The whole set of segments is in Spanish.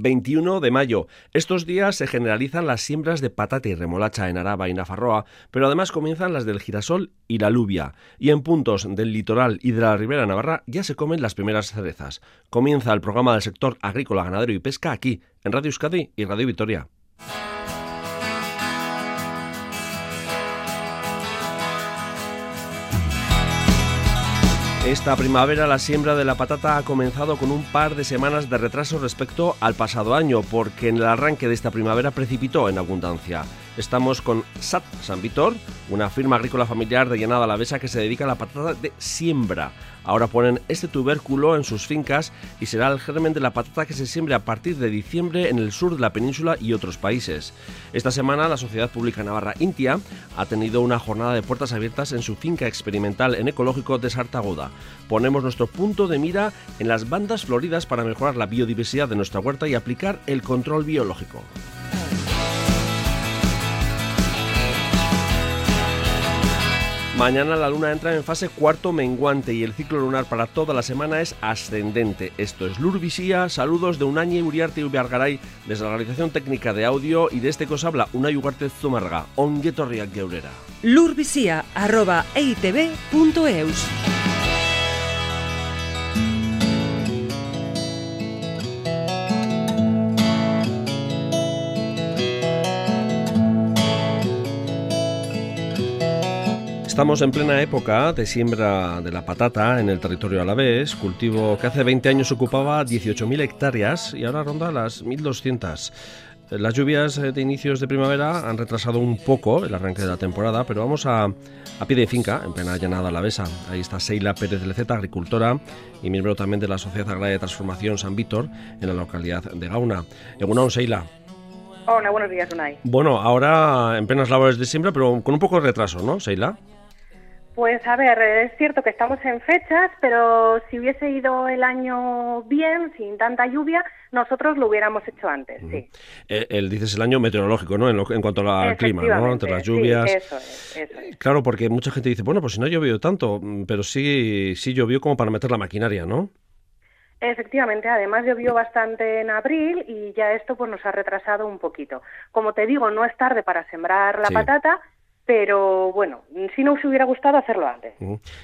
21 de mayo. Estos días se generalizan las siembras de patata y remolacha en Araba y Nafarroa, pero además comienzan las del girasol y la lubia. Y en puntos del litoral y de la ribera navarra ya se comen las primeras cerezas. Comienza el programa del sector agrícola, ganadero y pesca aquí, en Radio Euskadi y Radio Vitoria. Esta primavera la siembra de la patata ha comenzado con un par de semanas de retraso respecto al pasado año, porque en el arranque de esta primavera precipitó en abundancia. Estamos con SAT San Vitor, una firma agrícola familiar de Llanada Alavesa que se dedica a la patata de siembra. Ahora ponen este tubérculo en sus fincas y será el germen de la patata que se siembre a partir de diciembre en el sur de la península y otros países. Esta semana la Sociedad Pública Navarra Intia ha tenido una jornada de puertas abiertas en su finca experimental en ecológico de Sartagoda. Ponemos nuestro punto de mira en las bandas floridas para mejorar la biodiversidad de nuestra huerta y aplicar el control biológico. Mañana la luna entra en fase cuarto menguante y el ciclo lunar para toda la semana es ascendente. Esto es Lurvisía, saludos de Unañe Uriarte y Ubiargaray desde la realización técnica de audio y de este que os habla Unai Ugarte Zumarga, ongetorriak geurera. Lurvisía, arroba Estamos en plena época de siembra de la patata en el territorio alavés, cultivo que hace 20 años ocupaba 18.000 hectáreas y ahora ronda las 1.200. Las lluvias de inicios de primavera han retrasado un poco el arranque de la temporada, pero vamos a, a pie de finca, en plena llanada alavesa. Ahí está Seila Pérez Leceta, agricultora y miembro también de la Sociedad Agraria de Transformación San Víctor en la localidad de Gauna. Egunon, Seila. Hola, buenos días, Unai. Bueno, ahora en plenas labores de siembra, pero con un poco de retraso, ¿no, Seila? Pues a ver, es cierto que estamos en fechas, pero si hubiese ido el año bien, sin tanta lluvia, nosotros lo hubiéramos hecho antes, sí. Eh, el, dices el año meteorológico, ¿no? En, cuanto al clima, ¿no? Entre las lluvias. Sí, eso es, eso es. Claro, porque mucha gente dice, bueno, pues si no ha llovido tanto, mm, pero sí, sí llovió como para meter la maquinaria, ¿no? Efectivamente, además llovió bastante en abril y ya esto pues nos ha retrasado un poquito. Como te digo, no es tarde para sembrar la Sí. patata, pero bueno, si no os hubiera gustado hacerlo antes.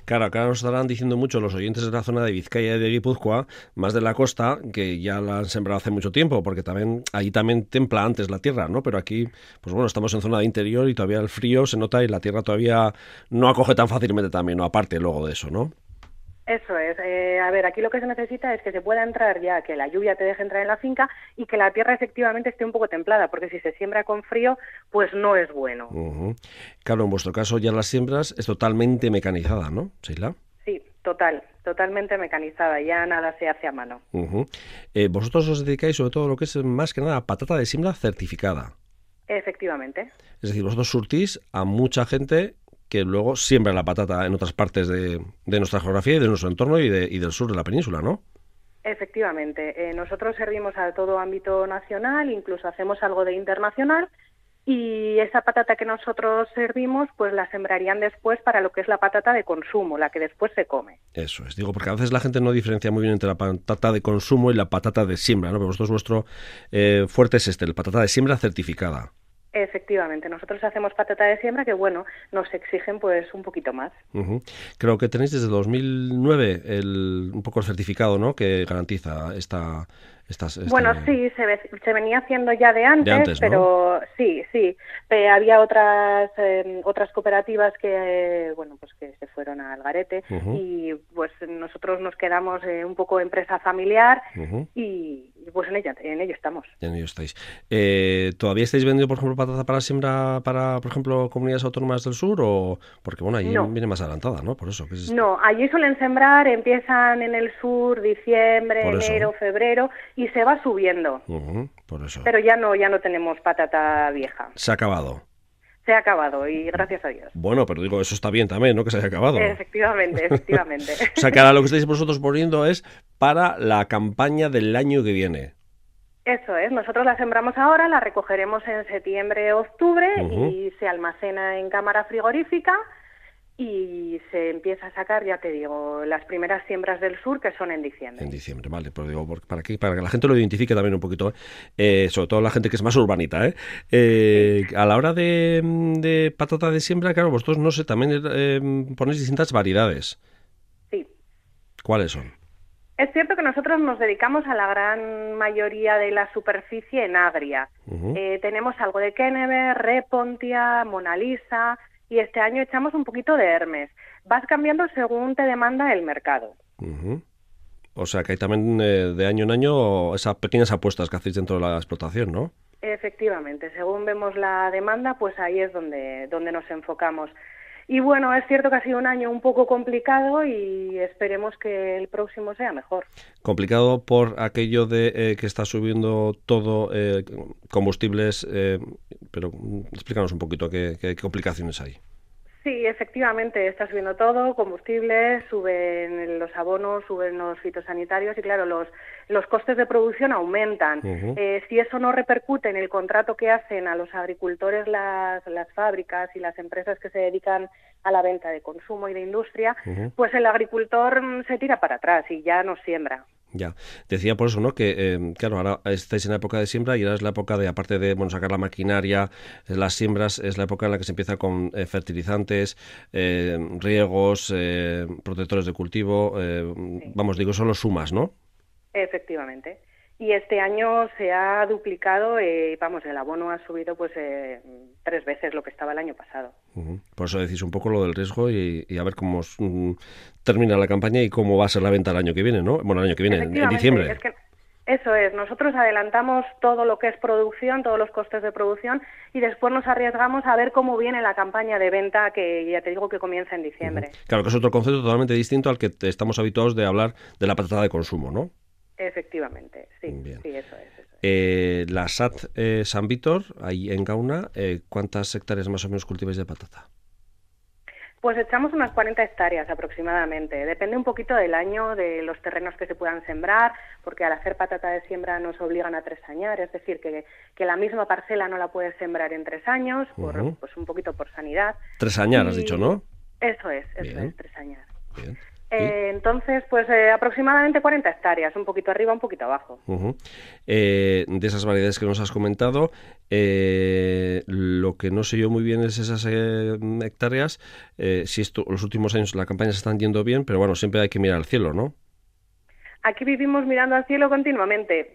Claro, acá nos estarán diciendo mucho los oyentes de la zona de Vizcaya y de Guipúzcoa, más de la costa, que ya la han sembrado hace mucho tiempo, porque también ahí también templa antes la tierra, ¿no? Pero aquí, pues bueno, estamos en zona de interior y todavía el frío se nota y la tierra todavía no acoge tan fácilmente también, ¿no? Aparte luego de eso, ¿no? Eso es. Eh, a ver, aquí lo que se necesita es que se pueda entrar ya, que la lluvia te deje entrar en la finca y que la tierra efectivamente esté un poco templada, porque si se siembra con frío, pues no es bueno. Ujú. Claro, en vuestro caso ya las siembras es totalmente mecanizada, ¿no, Sheila? Sí, total, totalmente mecanizada, ya nada se hace a mano. Eh, vosotros os dedicáis sobre todo a lo que es más que nada patata de siembra certificada. Efectivamente. Es decir, vosotros surtís a mucha gente que luego siembra la patata en otras partes de, de nuestra geografía y de nuestro entorno y, de- y del sur de la península, ¿no? Efectivamente, eh, nosotros servimos a todo ámbito nacional, incluso hacemos algo de internacional y esa patata que nosotros servimos pues la sembrarían después para lo que es la patata de consumo, la que después se come. Eso es, digo, porque a veces la gente no diferencia muy bien entre la patata de consumo y la patata de siembra, ¿no? Pero vosotros vuestro eh, fuerte es este, la patata de siembra certificada. Efectivamente, nosotros hacemos patata de siembra que bueno, nos exigen pues un poquito más. Creo que tenéis desde 2009 el, un poco el certificado, ¿no? Que garantiza esta... Estas, este- Bueno, sí, se, ve- se venía haciendo ya de antes, antes, ¿no? pero sí, sí. Eh, había otras eh, otras cooperativas que eh, bueno, pues que se fueron al garete y pues nosotros nos quedamos eh, un poco empresa familiar y pues en ella en ello estamos. En ello estáis. Eh, ¿Todavía estáis vendiendo, por ejemplo, patata para siembra para, por ejemplo, comunidades autónomas del sur? o Porque, bueno, No. viene más adelantada, ¿no? Por eso. Es- No, allí suelen sembrar, empiezan en el sur diciembre, enero, febrero y se va subiendo. Por eso. Pero ya no ya no tenemos patata vieja. Se ha acabado. Se ha acabado y gracias a Dios. Bueno, pero digo, eso está bien también, ¿no? Que se haya acabado. Efectivamente, efectivamente. O sea, que ahora lo que estáis vosotros poniendo es para la campaña del año que viene. Eso es, nosotros la sembramos ahora, la recogeremos en septiembre, octubre y se almacena en cámara frigorífica y se empieza a sacar, ya te digo, las primeras siembras del sur que son en diciembre. En diciembre, vale, pero digo, para que, para que la gente lo identifique también un poquito, eh, sobre todo la gente que es más urbanita, ¿eh? eh a la hora de, patata de siembra, claro, vosotros, no sé, también eh, ponéis distintas variedades. Sí. ¿Cuáles son? Es cierto que nosotros nos dedicamos a la gran mayoría de la superficie en agria. tenemos algo de Kennever, Repontia, Mona Lisa, y este año echamos un poquito de Hermes. Vas cambiando según te demanda el mercado. O sea que hay también eh, de año en año esas pequeñas apuestas que hacéis dentro de la explotación, ¿no? Efectivamente, según vemos la demanda, pues ahí es donde, donde nos enfocamos. Y bueno, es cierto que ha sido un año un poco complicado y esperemos que el próximo sea mejor. Complicado por aquello de eh, que está subiendo todo eh, combustibles, eh, pero mm, explícanos un poquito qué, qué complicaciones hay. Sí, efectivamente, está subiendo todo, combustibles, suben los abonos, suben los fitosanitarios y claro, los, los costes de producción aumentan. Eh, si eso no repercute en el contrato que hacen a los agricultores las, las fábricas y las empresas que se dedican a la venta de consumo y de industria, pues el agricultor mm, se tira para atrás y ya no siembra. Ya, decía por eso, ¿no? Que, em, claro, ahora estáis en la época de siembra y ahora es la época de, aparte de, bueno, sacar la maquinaria, las siembras, es la época en la que se empieza con eh, fertilizantes, eh, riegos, eh, protectores de cultivo, vamos, digo, son los sumas, ¿no? Efectivamente y este año se ha duplicado, eh, vamos, el abono ha subido pues eh, tres veces lo que estaba el año pasado. Por eso decís un poco lo del riesgo y, a ver cómo mm, termina la campaña y cómo va a ser la venta el año que viene, ¿no? Bueno, el año que viene, en, diciembre. eso es, nosotros adelantamos todo lo que es producción, todos los costes de producción y después nos arriesgamos a ver cómo viene la campaña de venta que ya te digo que comienza en diciembre. Claro, que es otro concepto totalmente distinto al que estamos habituados de hablar de la patata de consumo, ¿no? Efectivamente, sí, sí eso es. Eh, la SAT eh, San Víctor, ahí en Gauna, eh, ¿cuántas hectáreas más o menos cultiváis de patata? Pues echamos unas 40 hectáreas aproximadamente. Depende un poquito del año, de los terrenos que se puedan sembrar, porque al hacer patata de siembra nos obligan a tres años, es decir, que, que la misma parcela no la puedes sembrar en tres años, por, pues un poquito por sanidad. Tres años, has dicho, ¿no? Eso es, eso es, tres años. Bien. Eh, entonces, pues eh, aproximadamente 40 hectáreas, un poquito arriba, un poquito abajo. Eh, de esas variedades que nos has comentado, lo que no sé yo muy bien es esas hectáreas, si esto, los últimos años la campaña se están yendo bien, pero bueno, siempre hay que mirar al cielo, ¿no? Aquí vivimos mirando al cielo continuamente.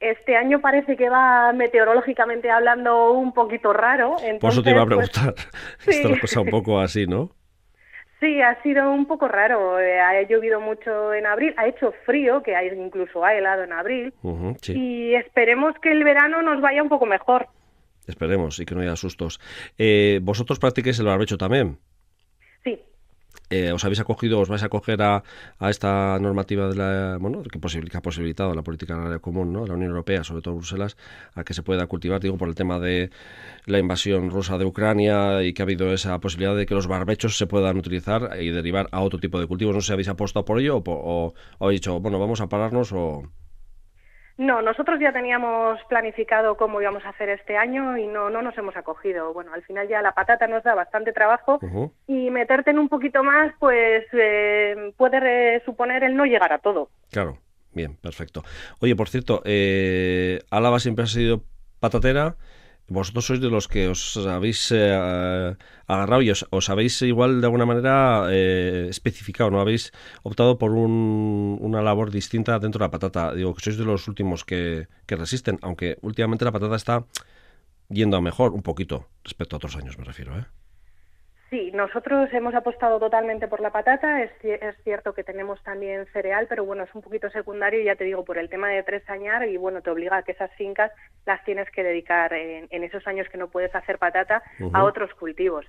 Este año parece que va meteorológicamente hablando un poquito raro. Por eso te iba a pues, preguntar. Esto ha pasado un poco así, ¿no? Sí, ha sido un poco raro. Eh, ha llovido mucho en abril, ha hecho frío, que hay, incluso ha helado en abril. Y esperemos que el verano nos vaya un poco mejor. Esperemos y que no haya sustos. Eh, ¿Vosotros practiquéis el barbecho también? Sí, eh, os habéis acogido, os vais a acoger a, esta normativa de la, bueno, que, ha posibilitado la política agraria común, ¿no? la Unión Europea, sobre todo Bruselas, a que se pueda cultivar, digo, por el tema de la invasión rusa de Ucrania y que ha habido esa posibilidad de que los barbechos se puedan utilizar y derivar a otro tipo de cultivos. No sé si habéis apostado por ello o, o habéis dicho, bueno, vamos a pararnos o... No, nosotros ya teníamos planificado cómo íbamos a hacer este año y no, no nos hemos acogido. Bueno, al final ya la patata nos da bastante trabajo y meterte en un poquito más, pues eh, puede suponer el no llegar a todo. Claro, bien, perfecto. Oye, por cierto, eh, Álava siempre ha sido patatera vosotros sois de los que os habéis eh, agarrado y os, habéis igual de alguna manera eh, especificado, ¿no? Habéis optado por una labor distinta dentro de la patata. Digo que sois de los últimos que, que resisten, aunque últimamente la patata está yendo a mejor un poquito respecto a otros años, me refiero, ¿eh? Sí, nosotros hemos apostado totalmente por la patata. Es, cierto que tenemos también cereal, pero bueno, es un poquito secundario, ya te digo, por el tema de tres años y bueno, te obliga a que esas fincas las tienes que dedicar en, esos años que no puedes hacer patata a otros cultivos.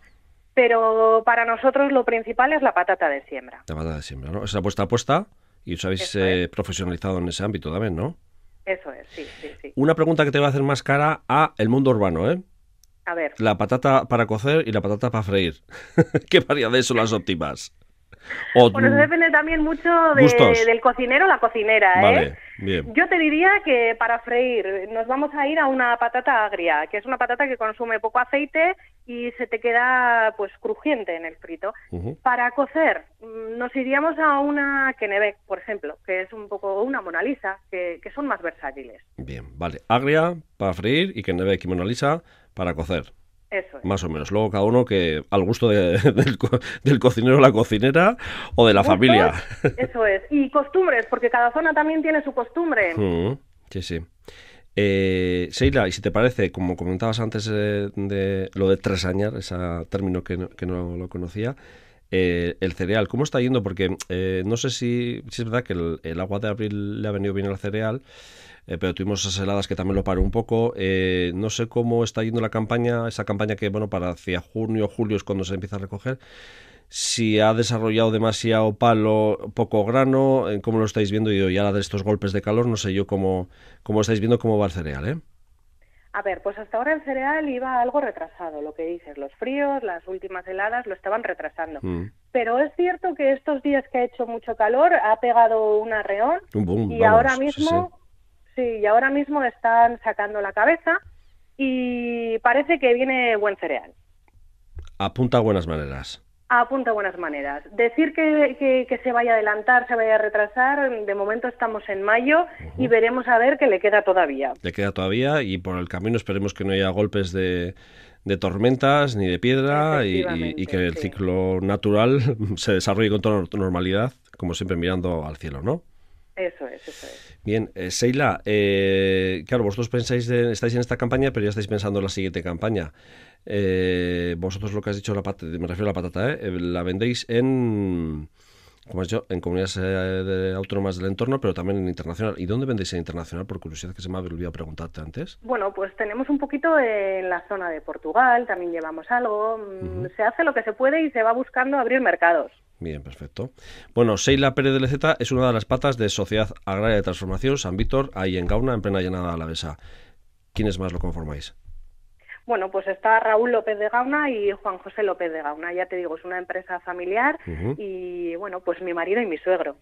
Pero para nosotros lo principal es la patata de siembra. La patata de siembra, ¿no? Esa apuesta apuesta y os habéis eh, profesionalizado en ese ámbito también, ¿no? Eso es, sí, sí, sí. Una pregunta que te va a hacer más cara a el mundo urbano, ¿eh? A ver. La patata para cocer y la patata para freír. ¿Qué variedades son las óptimas? bueno, eso depende también mucho del cocinero o la cocinera. ¿eh? Vale, bien. Yo te diría que para freír nos vamos a ir a una patata agria, que es una patata que consume poco aceite y se te queda pues crujiente en el frito. Para cocer mm, nos iríamos a una Kennebec, por ejemplo, que es un poco una Mona Lisa, que, que son más versátiles. Bien, vale. Agria para freír y Kennebec y Mona Lisa para cocer. Eso Más o menos. Luego cada uno que al gusto del, del, cocinero o la cocinera o de la familia. Eso es. Y costumbres, porque cada zona también tiene su costumbre. Mm, sí, sí. Eh, Seila, y si te parece, como comentabas antes eh, de lo de tresañar, ese término que no, que no lo conocía, eh, el cereal, ¿cómo está yendo? Porque eh, no sé si, si, es verdad que el, el, agua de abril le ha venido bien al cereal, eh, pero tuvimos esas heladas que también lo paró un poco. Eh, no sé cómo está yendo la campaña, esa campaña que, bueno, para hacia junio, julio es cuando se empieza a recoger. Si ha desarrollado demasiado palo, poco grano, eh, ¿cómo lo estáis viendo? Y ya de estos golpes de calor, no sé yo cómo, cómo estáis viendo cómo va el cereal, ¿eh? A ver, pues hasta ahora el cereal iba algo retrasado, lo que dices, los fríos, las últimas heladas lo estaban retrasando. Mm. Pero es cierto que estos días que ha hecho mucho calor ha pegado un arreón y ahora mismo Sí, y ahora mismo están sacando la cabeza y parece que viene buen cereal. Apunta a buenas maneras. Apunta a buenas maneras. Decir que, que, se vaya a adelantar, se vaya a retrasar, de momento estamos en mayo y veremos a ver qué le queda todavía. Le queda todavía y por el camino esperemos que no haya golpes de, de tormentas ni de piedra y, que el ciclo natural se desarrolle con toda normalidad, como siempre mirando al cielo, ¿no? Eso es, eso es. Bien, eh, Seila, eh, claro, vosotros pensáis, de, estáis en esta campaña, pero ya estáis pensando en la siguiente campaña. Eh, vosotros lo que has dicho, la patata, me refiero a la patata, ¿eh? la vendéis en, como has dicho, en comunidades autónomas del entorno, pero también en internacional. ¿Y dónde vendéis en internacional? Por curiosidad, que se me ha olvidado preguntarte antes. Bueno, pues tenemos un poquito en la zona de Portugal, también llevamos algo. Mm, se hace lo que se puede y se va buscando abrir mercados. Bien, perfecto. Bueno, Seila Pérez de Leceta es una de las patas de Sociedad Agraria de Transformación San Víctor, ahí en Gauna, en plena llanada alavesa. ¿Quiénes más lo conformáis? Bueno, pues está Raúl López de Gauna y Juan José López de Gauna. Ya te digo, es una empresa familiar y, bueno, pues mi marido y mi suegro.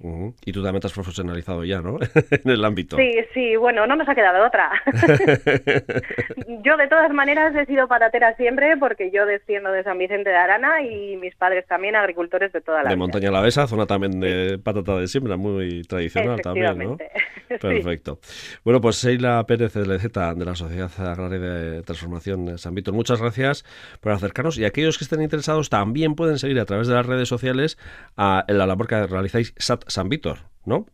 Y tú también te has profesionalizado ya, ¿no? en el ámbito. Sí, sí, bueno, no nos ha quedado otra. yo, de todas maneras, he sido patatera siempre porque yo desciendo de San Vicente de Arana y mis padres también agricultores de toda la De Montaña Lavesa, zona también de patata de siembra, muy tradicional también, ¿no? Perfecto. Bueno, pues Seila Pérez de Leceta, de la Sociedad Agraria de Transformación San Víctor. Muchas gracias por acercarnos y aquellos que estén interesados también pueden seguir a través de las redes sociales a, la labor que realizáis SAT San Víctor, ¿no?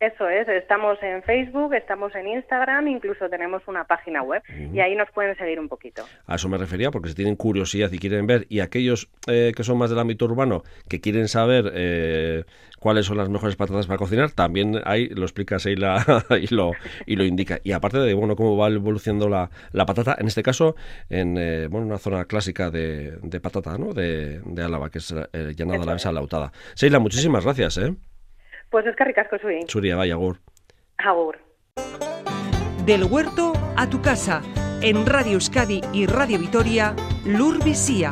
Eso es, estamos en Facebook, estamos en Instagram, incluso tenemos una página web y ahí nos pueden seguir un poquito. A eso me refería, porque si tienen curiosidad y quieren ver, y aquellos eh, que son más del ámbito urbano, que quieren saber eh, cuáles son las mejores patatas para cocinar, también ahí lo explica Seila y lo, y lo indica. Y aparte de bueno cómo va evolucionando la, la patata, en este caso, en eh, bueno, una zona clásica de, de patata, ¿no? De, de Álava, que es llanada la mesa lautada. Seila, muchísimas gracias, ¿eh? Pues es que ricasco soy. Suria, vaya, agur. Agur. Del huerto a tu casa, en Radio Euskadi y Radio Vitoria, Lur Visía.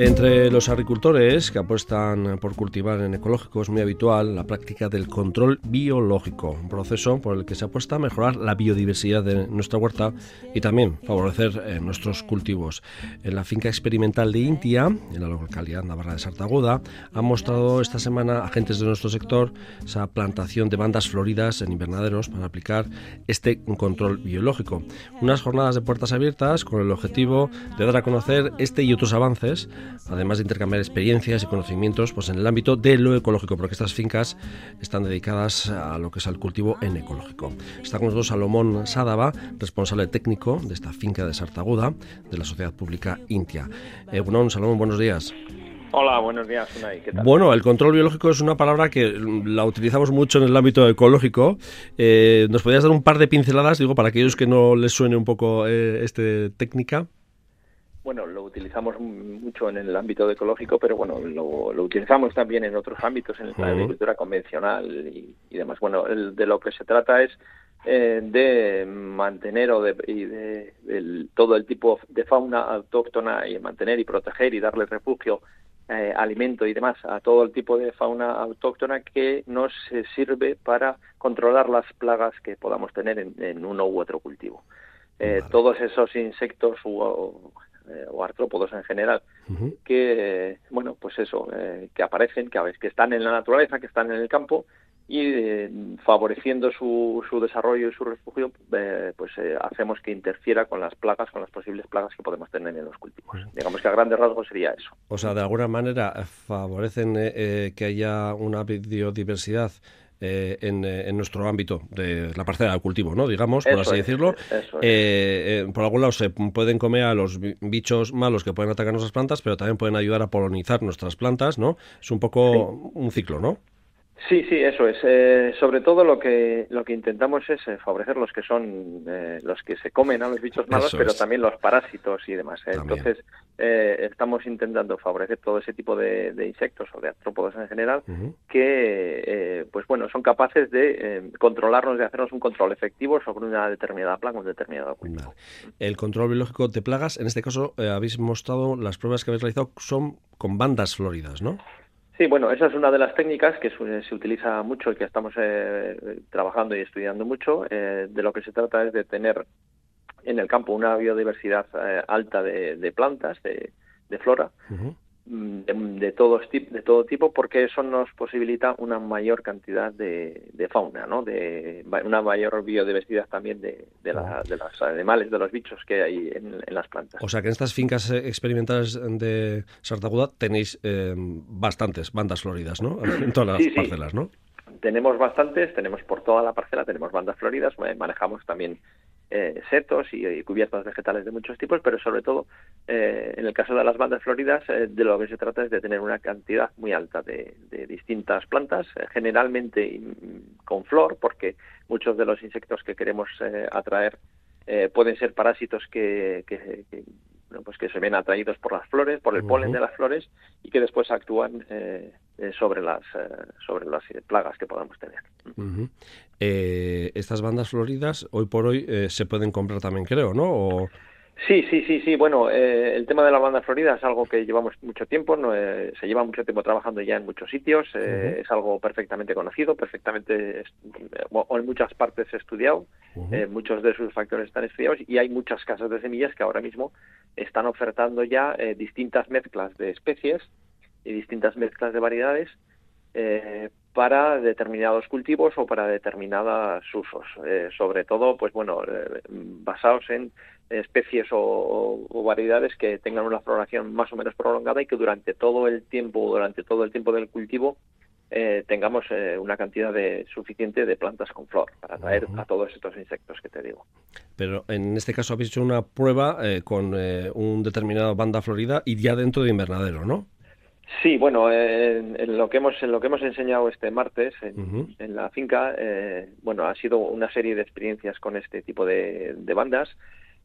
Entre los agricultores que apuestan por cultivar en ecológico es muy habitual la práctica del control biológico, un proceso por el que se apuesta a mejorar la biodiversidad de nuestra huerta y también favorecer eh, nuestros cultivos. En la finca experimental de Intia, en la localidad navarra de Sartaguda, han mostrado esta semana agentes de nuestro sector esa plantación de bandas floridas en invernaderos para aplicar este control biológico. Unas jornadas de puertas abiertas con el objetivo de dar a conocer este y otros avances además de intercambiar experiencias y conocimientos pues, en el ámbito de lo ecológico, porque estas fincas están dedicadas a lo que es el cultivo en ecológico. Está con nosotros Salomón Sádava, responsable técnico de esta finca de Sartaguda, de la Sociedad Pública Intia. Eh, bueno, Salomón, buenos días. Hola, buenos días, Unai. ¿Qué tal? Bueno, el control biológico es una palabra que la utilizamos mucho en el ámbito ecológico. Eh, ¿Nos podrías dar un par de pinceladas, digo, para aquellos que no les suene un poco eh, esta técnica? Bueno, lo utilizamos mucho en el ámbito ecológico, pero bueno, lo, utilizamos también en otros ámbitos, en la agricultura convencional y, demás. Bueno, de lo que se trata es eh, de mantener o de, y de, todo el tipo de fauna autóctona y mantener y proteger y darle refugio, eh, alimento y demás a todo el tipo de fauna autóctona que nos sirve para controlar las plagas que podamos tener en, uno u otro cultivo. Eh, todos esos insectos o, artrópodos en general que bueno pues eso que aparecen que, que están en la naturaleza que están en el campo y eh, favoreciendo su, su, desarrollo y su refugio, eh, pues eh, hacemos que interfiera con las plagas, con las posibles plagas que podemos tener en los cultivos. Digamos que a grandes rasgos sería eso. O sea, de alguna manera favorecen que haya una biodiversidad en, en, nuestro ámbito de la parcela del cultivo, ¿no? Digamos, por así decirlo. por algún lado se pueden comer a los bichos malos que pueden atacar nuestras plantas, pero también pueden ayudar a polonizar nuestras plantas, ¿no? Es un poco un ciclo, ¿no? Sí, sí, eso es. Eh, sobre todo lo que lo que intentamos es eh, favorecer los que son eh, los que se comen a los bichos malos, pero también los parásitos y demás. Entonces estamos intentando favorecer todo ese tipo de, insectos o de artrópodos en general que, pues bueno, son capaces de controlarnos, de hacernos un control efectivo sobre una determinada plaga, un determinado cultivo. El control biológico de plagas, en este caso habéis mostrado las pruebas que habéis realizado son con bandas floridas, ¿no? Sí, bueno, esa es una de las técnicas que se utiliza mucho y que estamos eh, trabajando y estudiando mucho. Eh, de lo que se trata es de tener en el campo una biodiversidad eh, alta de, plantas, de, flora, de, todo, de todo tipo porque eso nos posibilita una mayor cantidad de, fauna, ¿no? de una mayor biodiversidad también de, de, los animales, de los bichos que hay en, las plantas. O sea que en estas fincas eh, experimentales de Sartaguda tenéis eh, bastantes bandas floridas, ¿no? En todas las parcelas, ¿no? Tenemos bastantes, tenemos por toda la parcela, tenemos bandas floridas, manejamos también eh, setos y, cubiertas vegetales de muchos tipos, pero sobre todo eh, en el caso de las bandas floridas, eh, de lo que se trata es de tener una cantidad muy alta de, distintas plantas, generalmente con flor, porque muchos de los insectos que queremos atraer pueden ser parásitos que, pues que se ven atraídos por las flores, por el polen de las flores y que después actúan eh, eh, sobre las eh, sobre las plagas que podamos tener. estas bandas floridas hoy por hoy se pueden comprar también, creo, ¿no? Sí, sí, sí, sí. Bueno, el tema de la banda florida es algo que llevamos mucho tiempo, se lleva mucho tiempo trabajando ya en muchos sitios, es algo perfectamente conocido, perfectamente, o en muchas partes estudiado, muchos de sus factores están estudiados y hay muchas casas de semillas que ahora mismo están ofertando ya eh, distintas mezclas de especies y distintas mezclas de variedades eh, para determinados cultivos o para determinados usos, eh, sobre todo, pues bueno, basados en especies o, variedades que tengan una floración más o menos prolongada y que durante todo el tiempo, durante todo el tiempo del cultivo, tengamos una cantidad de, suficiente de plantas con flor para atraer a todos estos insectos que te digo. Pero en este caso habéis hecho una prueba eh, con eh, un determinado banda florida y ya dentro de invernadero, ¿no? Sí, bueno, en, lo que hemos en lo que hemos enseñado este martes en, la finca, eh, bueno, ha sido una serie de experiencias con este tipo de bandas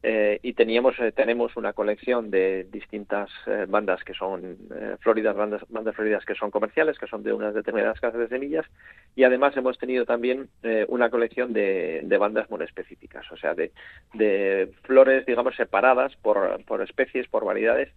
eh, y teníamos eh, tenemos una colección de distintas eh, bandas que son floridas bandas, bandas floridas que son comerciales que son de unas determinadas casas de semillas. Y además hemos tenido también una colección de, de bandas específicas o sea de, de flores digamos separadas por, por especies por variedades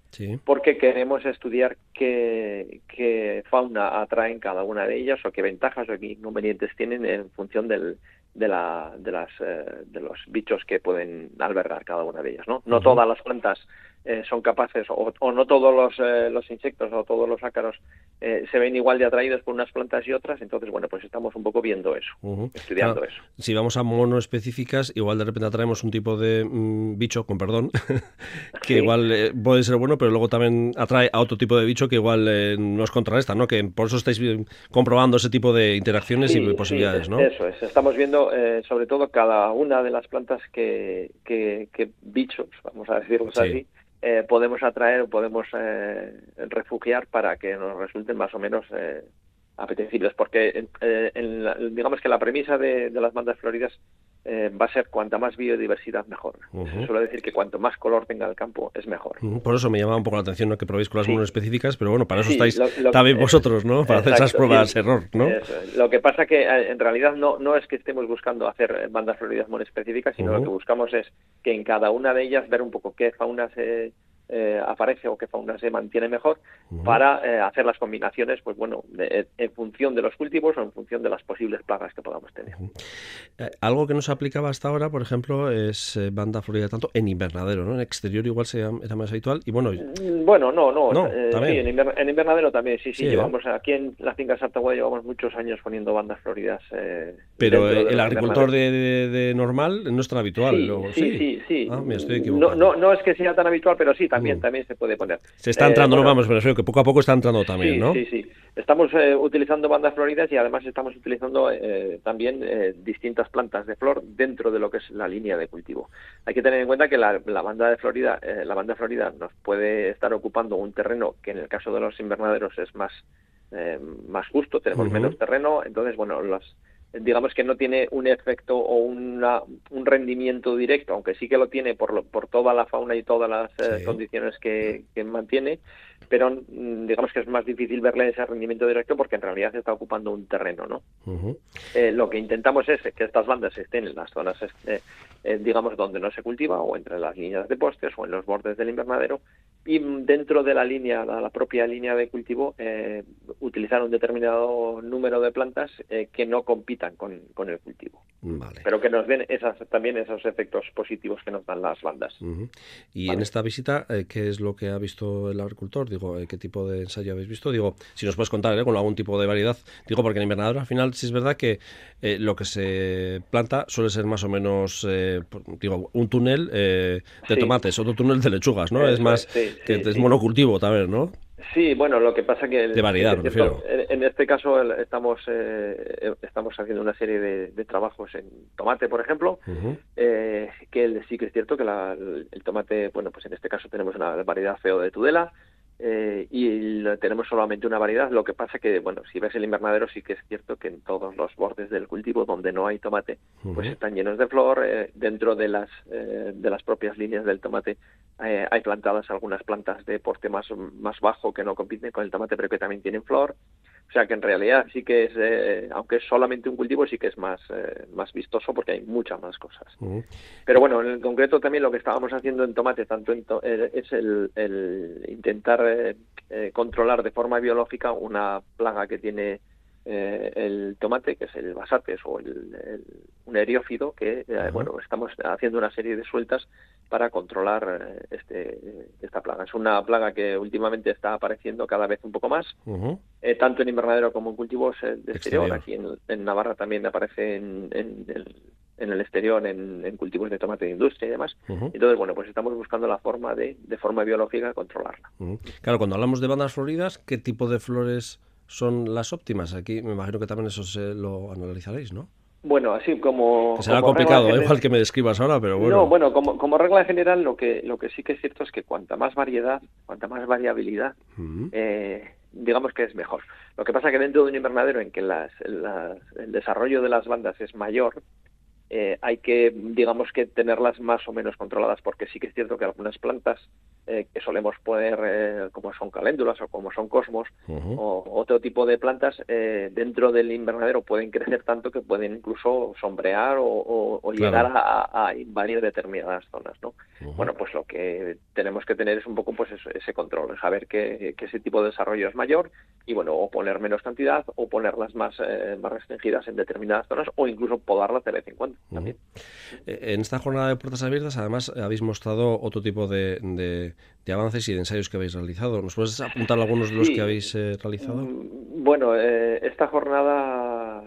porque queremos estudiar qué, qué fauna atraen cada una de ellas o qué ventajas o qué inconvenientes tienen en función del de, la, de, las, eh, de los bichos que pueden albergar cada una de ellas. No, no todas las plantas eh, son capaces, o, no todos los, eh, los, insectos o todos los ácaros eh, se ven igual de atraídos por unas plantas y otras, entonces, bueno, pues estamos un poco viendo eso, estudiando eso. Si vamos a monoespecíficas, igual de repente atraemos un tipo de mm, bicho, con perdón, que igual puede ser bueno, pero luego también atrae a otro tipo de bicho que igual nos contrarresta, ¿no? Que por eso estáis comprobando ese tipo de interacciones y posibilidades, ¿no? Eso es, estamos viendo sobre todo cada una de las plantas que, que, que bichos, vamos a decirlo así, eh, podemos atraer o podemos eh, refugiar para que nos resulten más o menos eh, apetecibles. Porque digamos que la premisa de, las bandas floridas eh, va a ser cuanta más biodiversidad mejor. Se suele decir que cuanto más color tenga el campo es mejor. Por eso me llamaba un poco la atención ¿no? que probéis con las específicas, pero bueno, para eso estáis también vosotros, ¿no? Para hacer esas pruebas error, ¿no? Lo que pasa que eh, en realidad no, no es que estemos buscando hacer bandas floridas específicas, sino lo que buscamos es que en cada una de ellas ver un poco qué fauna se eh, aparece o qué fauna se mantiene mejor para eh, hacer las combinaciones, pues bueno, en función de los cultivos o en función de las posibles plagas que podamos tener. Eh, algo que no se aplicaba hasta ahora, por ejemplo, es banda florida tanto en invernadero, ¿no? En exterior igual se, era más habitual y bueno... Mm, bueno, no, no, sí, en, invernadero también, sí, sí, llevamos aquí en la finca Sartagua llevamos muchos años poniendo bandas floridas. Pero el agricultor de, normal no es tan habitual. Sí, sí, sí. Ah, no, no, no es que sea tan habitual, pero sí, también, mm. también se puede poner. Se está entrando, no vamos, pero que poco a poco está entrando también, sí, ¿no? Sí, sí. Estamos eh, utilizando bandas floridas y además estamos utilizando eh, también eh, distintas plantas de flor dentro de lo que es la línea de cultivo. Hay que tener en cuenta que la, banda de Florida, la banda florida nos puede estar ocupando un terreno que en el caso de los invernaderos es más más justo, tenemos menos terreno, entonces bueno, las digamos que no tiene un efecto o una, un rendimiento directo, aunque sí que lo tiene por, por toda la fauna y todas las eh, condiciones que, mantiene, pero mm, digamos que es más difícil verle ese rendimiento directo porque en realidad se está ocupando un terreno, ¿no? Eh, lo que intentamos es que estas bandas estén en las zonas, eh, digamos, donde no se cultiva o entre las líneas de postes o en los bordes del invernadero y dentro de la línea, la propia línea de cultivo, utilizar un determinado número de plantas que no compitan con, con el cultivo. Pero que nos den esas, también esos efectos positivos que nos dan las bandas. Y en esta visita, ¿qué es lo que ha visto el agricultor? Digo, ¿qué tipo de ensayo habéis visto? Digo, si nos puedes contar con algún tipo de variedad. Digo, porque en invernadero al final sí es verdad que lo que se planta suele ser más o menos, digo, un túnel de tomates, otro túnel de lechugas, ¿no? es más que es monocultivo también, ¿no? Sí, bueno, lo que pasa que... De variedad, En, este caso estamos, eh, estamos haciendo una serie de, trabajos en tomate, por ejemplo, eh, que sí que es cierto que el tomate, bueno, pues en este caso tenemos una variedad feo de Tudela, eh, y tenemos solamente una variedad. Lo que pasa que, bueno, si ves el invernadero, sí que es cierto que en todos los bordes del cultivo donde no hay tomate, pues están llenos de flor. Eh, dentro de las eh, de las propias líneas del tomate hay plantadas algunas plantas de porte más más bajo que no compiten con el tomate, pero que también tienen flor. O sea que en realidad sí que es, eh, aunque es solamente un cultivo, sí que es más, eh, más vistoso porque hay muchas más cosas. Pero bueno, en el concreto también lo que estábamos haciendo en tomate tanto eh, es el, intentar controlar de forma biológica una plaga que tiene el tomate, que es el basates o el, un eriófido, que bueno estamos haciendo una serie de sueltas para controlar eh, este, esta plaga. Es una plaga que últimamente está apareciendo cada vez un poco más, eh, tanto en invernadero como en cultivos eh, de exterior. Aquí en, Navarra también aparece en, el, exterior, en, cultivos de tomate de industria y demás. Entonces, bueno, pues estamos buscando la forma de, de forma biológica, controlarla. Claro, cuando hablamos de bandas floridas, ¿qué tipo de flores son las óptimas? Aquí me imagino que también eso se lo analizaréis, ¿no? Bueno, así como... será complicado, igual que me describas ahora, pero bueno. No, bueno, como, como regla general, lo que, lo que sí que es cierto es que cuanta más variedad, cuanta más variabilidad, eh, digamos que es mejor. Lo que pasa que dentro de un invernadero en que las, el desarrollo de las bandas es mayor, eh, hay que, digamos que tenerlas más o menos controladas, porque sí que es cierto que algunas plantas eh, que solemos poner, eh, como son caléndulas o como son cosmos, o otro tipo de plantas, dentro del invernadero pueden crecer tanto que pueden incluso sombrear o, llegar a, invadir determinadas zonas, ¿no? Bueno, pues lo que tenemos que tener es un poco pues ese, control, saber que, ese tipo de desarrollo es mayor y bueno, o poner menos cantidad o ponerlas más, más restringidas en determinadas zonas o incluso podarlas de vez en cuando. Eh, en esta jornada de puertas abiertas, además, habéis mostrado otro tipo de, avances y de ensayos que habéis realizado. ¿Nos puedes apuntar algunos de los que habéis eh, realizado? Mm, bueno, eh, esta jornada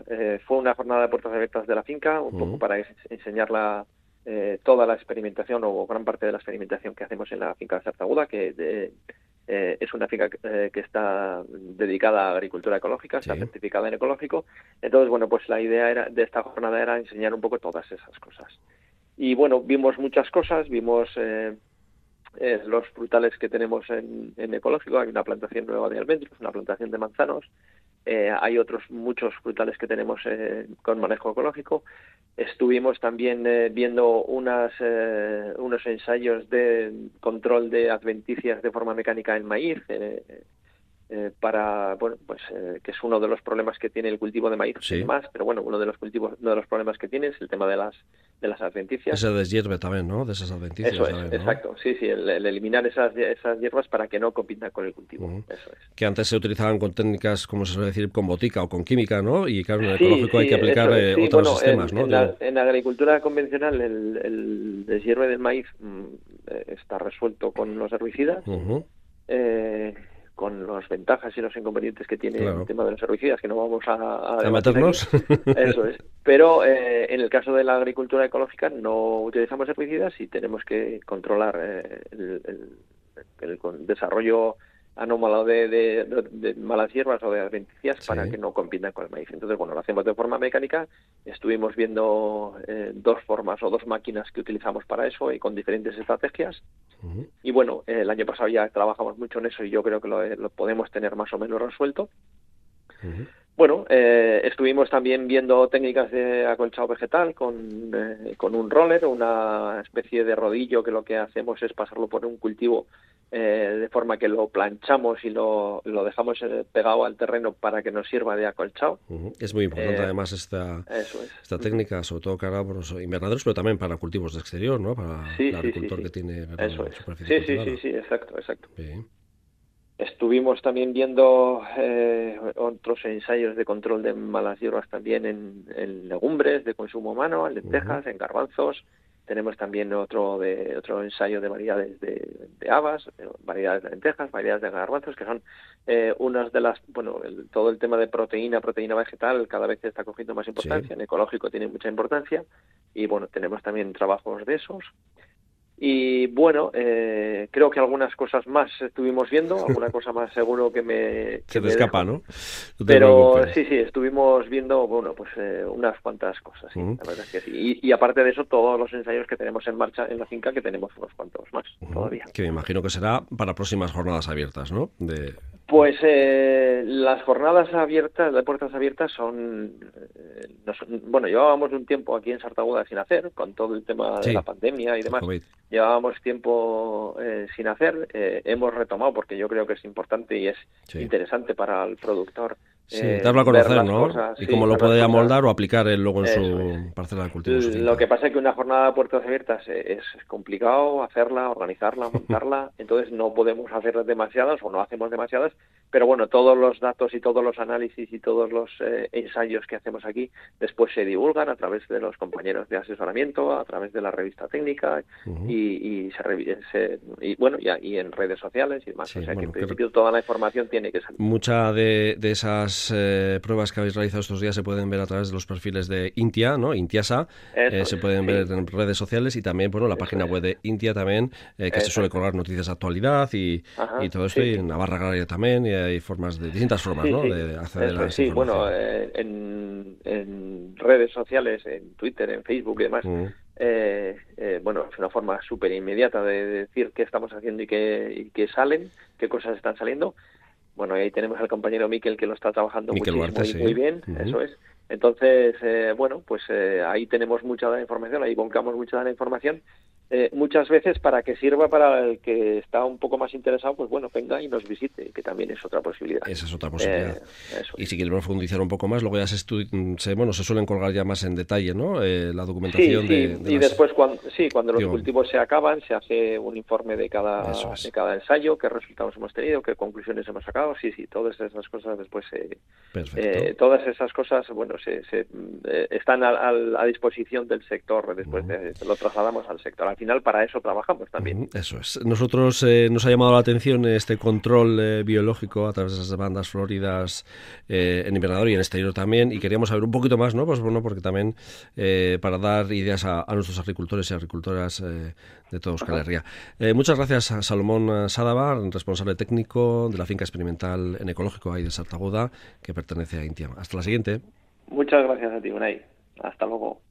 fue una jornada de puertas abiertas de la finca, un poco para enseñarla toda la experimentación o gran parte de la experimentación que hacemos en la finca de Sartaguda, que eh, es una finca eh, que está dedicada a agricultura ecológica, está certificada en ecológico. Entonces, bueno, pues la idea era, de esta jornada era enseñar un poco todas esas cosas. Y bueno, vimos muchas cosas, vimos eh, los frutales que tenemos en, ecológico, hay una plantación nueva de almendros, una plantación de manzanos, hay otros muchos frutales que tenemos con manejo ecológico. Estuvimos también viendo unas, unos ensayos de control de adventicias de forma mecánica en maíz, eh, para bueno pues eh, que es uno de los problemas que tiene el cultivo de maíz más pero bueno uno de los cultivos uno de los problemas que tiene es el tema de las de las adventicias. Ese deshierve también no de esas adventicias eso es exacto. Sí sí el, eliminar esas esas hierbas para que no compitan con el cultivo. Eso es. Que antes se utilizaban con técnicas como se suele decir con botica o con química no y claro en el ecológico hay que aplicar eh, otros sistemas en, no en, la, agricultura convencional el, el deshierve del maíz mm, está resuelto con los herbicidas. Eh, con las ventajas y los inconvenientes que tiene el tema de los herbicidas, que no vamos a, a, meternos. Eso es. Pero eh, en el caso de la agricultura ecológica no utilizamos herbicidas y tenemos que controlar eh, el, el, desarrollo anómalo de, malas hierbas o de adventicias para que no compitan con el maíz. Entonces, bueno, lo hacemos de forma mecánica. Estuvimos viendo eh, dos formas o dos máquinas que utilizamos para eso y con diferentes estrategias. Y bueno, el año pasado ya trabajamos mucho en eso y yo creo que lo, podemos tener más o menos resuelto. Bueno, eh, estuvimos también viendo técnicas de acolchado vegetal con, eh, con un roller, una especie de rodillo que lo que hacemos es pasarlo por un cultivo eh, de forma que lo planchamos y lo, lo dejamos pegado al terreno para que nos sirva de acolchado. Es muy importante además esta, esta técnica, sobre todo para los invernaderos, pero también para cultivos de exterior, ¿no? Para el agricultor que tiene Eso Sí, sí, sí, sí, exacto, exacto. Estuvimos también viendo eh, otros ensayos de control de malas hierbas también en, legumbres de consumo humano, en lentejas, en garbanzos. Tenemos también otro de otro ensayo de variedades de, habas, variedades de lentejas, variedades de garbanzos, que son eh, unas de las, bueno, todo el tema de proteína, proteína vegetal, cada vez está cogiendo más importancia. En ecológico tiene mucha importancia y bueno, tenemos también trabajos de esos. Y bueno, eh, creo que algunas cosas más estuvimos viendo, alguna cosa más seguro que me... Se te escapa, ¿no? Pero sí, sí, estuvimos viendo, bueno, pues eh, unas cuantas cosas, sí, la verdad es que sí. Y, aparte de eso, todos los ensayos que tenemos en marcha en la finca, que tenemos unos cuantos más todavía. Que me imagino que será para próximas jornadas abiertas, ¿no? De... Pues eh, las jornadas abiertas, de puertas abiertas, son, Bueno, llevábamos un tiempo aquí en Sartaguda sin hacer, con todo el tema de la pandemia y demás. Llevábamos tiempo eh, sin hacer, eh, hemos retomado porque yo creo que es importante y es interesante para el productor Sí, eh, darlo a conocer, ¿no? y cómo lo puede amoldar o aplicar él luego en su parcela de cultivo. Lo que pasa es que una jornada de puertas abiertas es complicado hacerla, organizarla, montarla, entonces no podemos hacer demasiadas o no hacemos demasiadas, pero bueno, todos los datos y todos los análisis y todos los eh, ensayos que hacemos aquí después se divulgan a través de los compañeros de asesoramiento, a través de la revista técnica y, se, y bueno, ya, y en redes sociales y demás. o sea que en principio toda la información tiene que salir. Mucha de esas eh, pruebas que habéis realizado estos días se pueden ver a través de los perfiles de Intia, ¿no? Intiasa, eh, se pueden ver en redes sociales y también, bueno, la página web de Intia también, eh, que se suele colgar noticias de actualidad y, todo esto, y en Navarra Agraria también, y hay formas de distintas formas, ¿no? De acceder a Sí, bueno, en, redes sociales, en Twitter, en Facebook y demás, mm. bueno, es una forma súper inmediata de decir qué estamos haciendo y qué, y qué salen, qué cosas están saliendo. Bueno, ahí tenemos al compañero Miquel que lo está trabajando muchísimo muy bien, eso es. Entonces, eh, bueno, pues eh, ahí tenemos mucha de la información, ahí volcamos mucha de la información eh, muchas veces para que sirva para el que está un poco más interesado, pues bueno, venga y nos visite, que también es otra posibilidad. Esa es otra posibilidad. Eh, y si quieres profundizar un poco más, luego ya se, bueno, se suelen colgar ya más en detalle, ¿no? Eh, la documentación de, Y después, cuando, sí, cuando los cultivos se acaban, se hace un informe de cada, de cada ensayo, qué resultados hemos tenido, qué conclusiones hemos sacado, sí, sí, todas esas cosas después se... todas esas cosas, bueno, se, están a, disposición del sector, después lo trasladamos al sector final para eso trabajamos también. Eso es. Nosotros eh, nos ha llamado la atención este control eh, biológico a través de esas bandas floridas eh, en invernador y en exterior también y queríamos saber un poquito más, ¿no? Pues bueno, porque también para dar ideas a, nuestros agricultores y agricultoras de toda Euskal Herria. muchas gracias a Salomón Sadaba, responsable técnico de la finca experimental en ecológico ahí de Sartaguda, que pertenece a Intiam. Hasta la siguiente. Muchas gracias a ti, Unai. Hasta luego.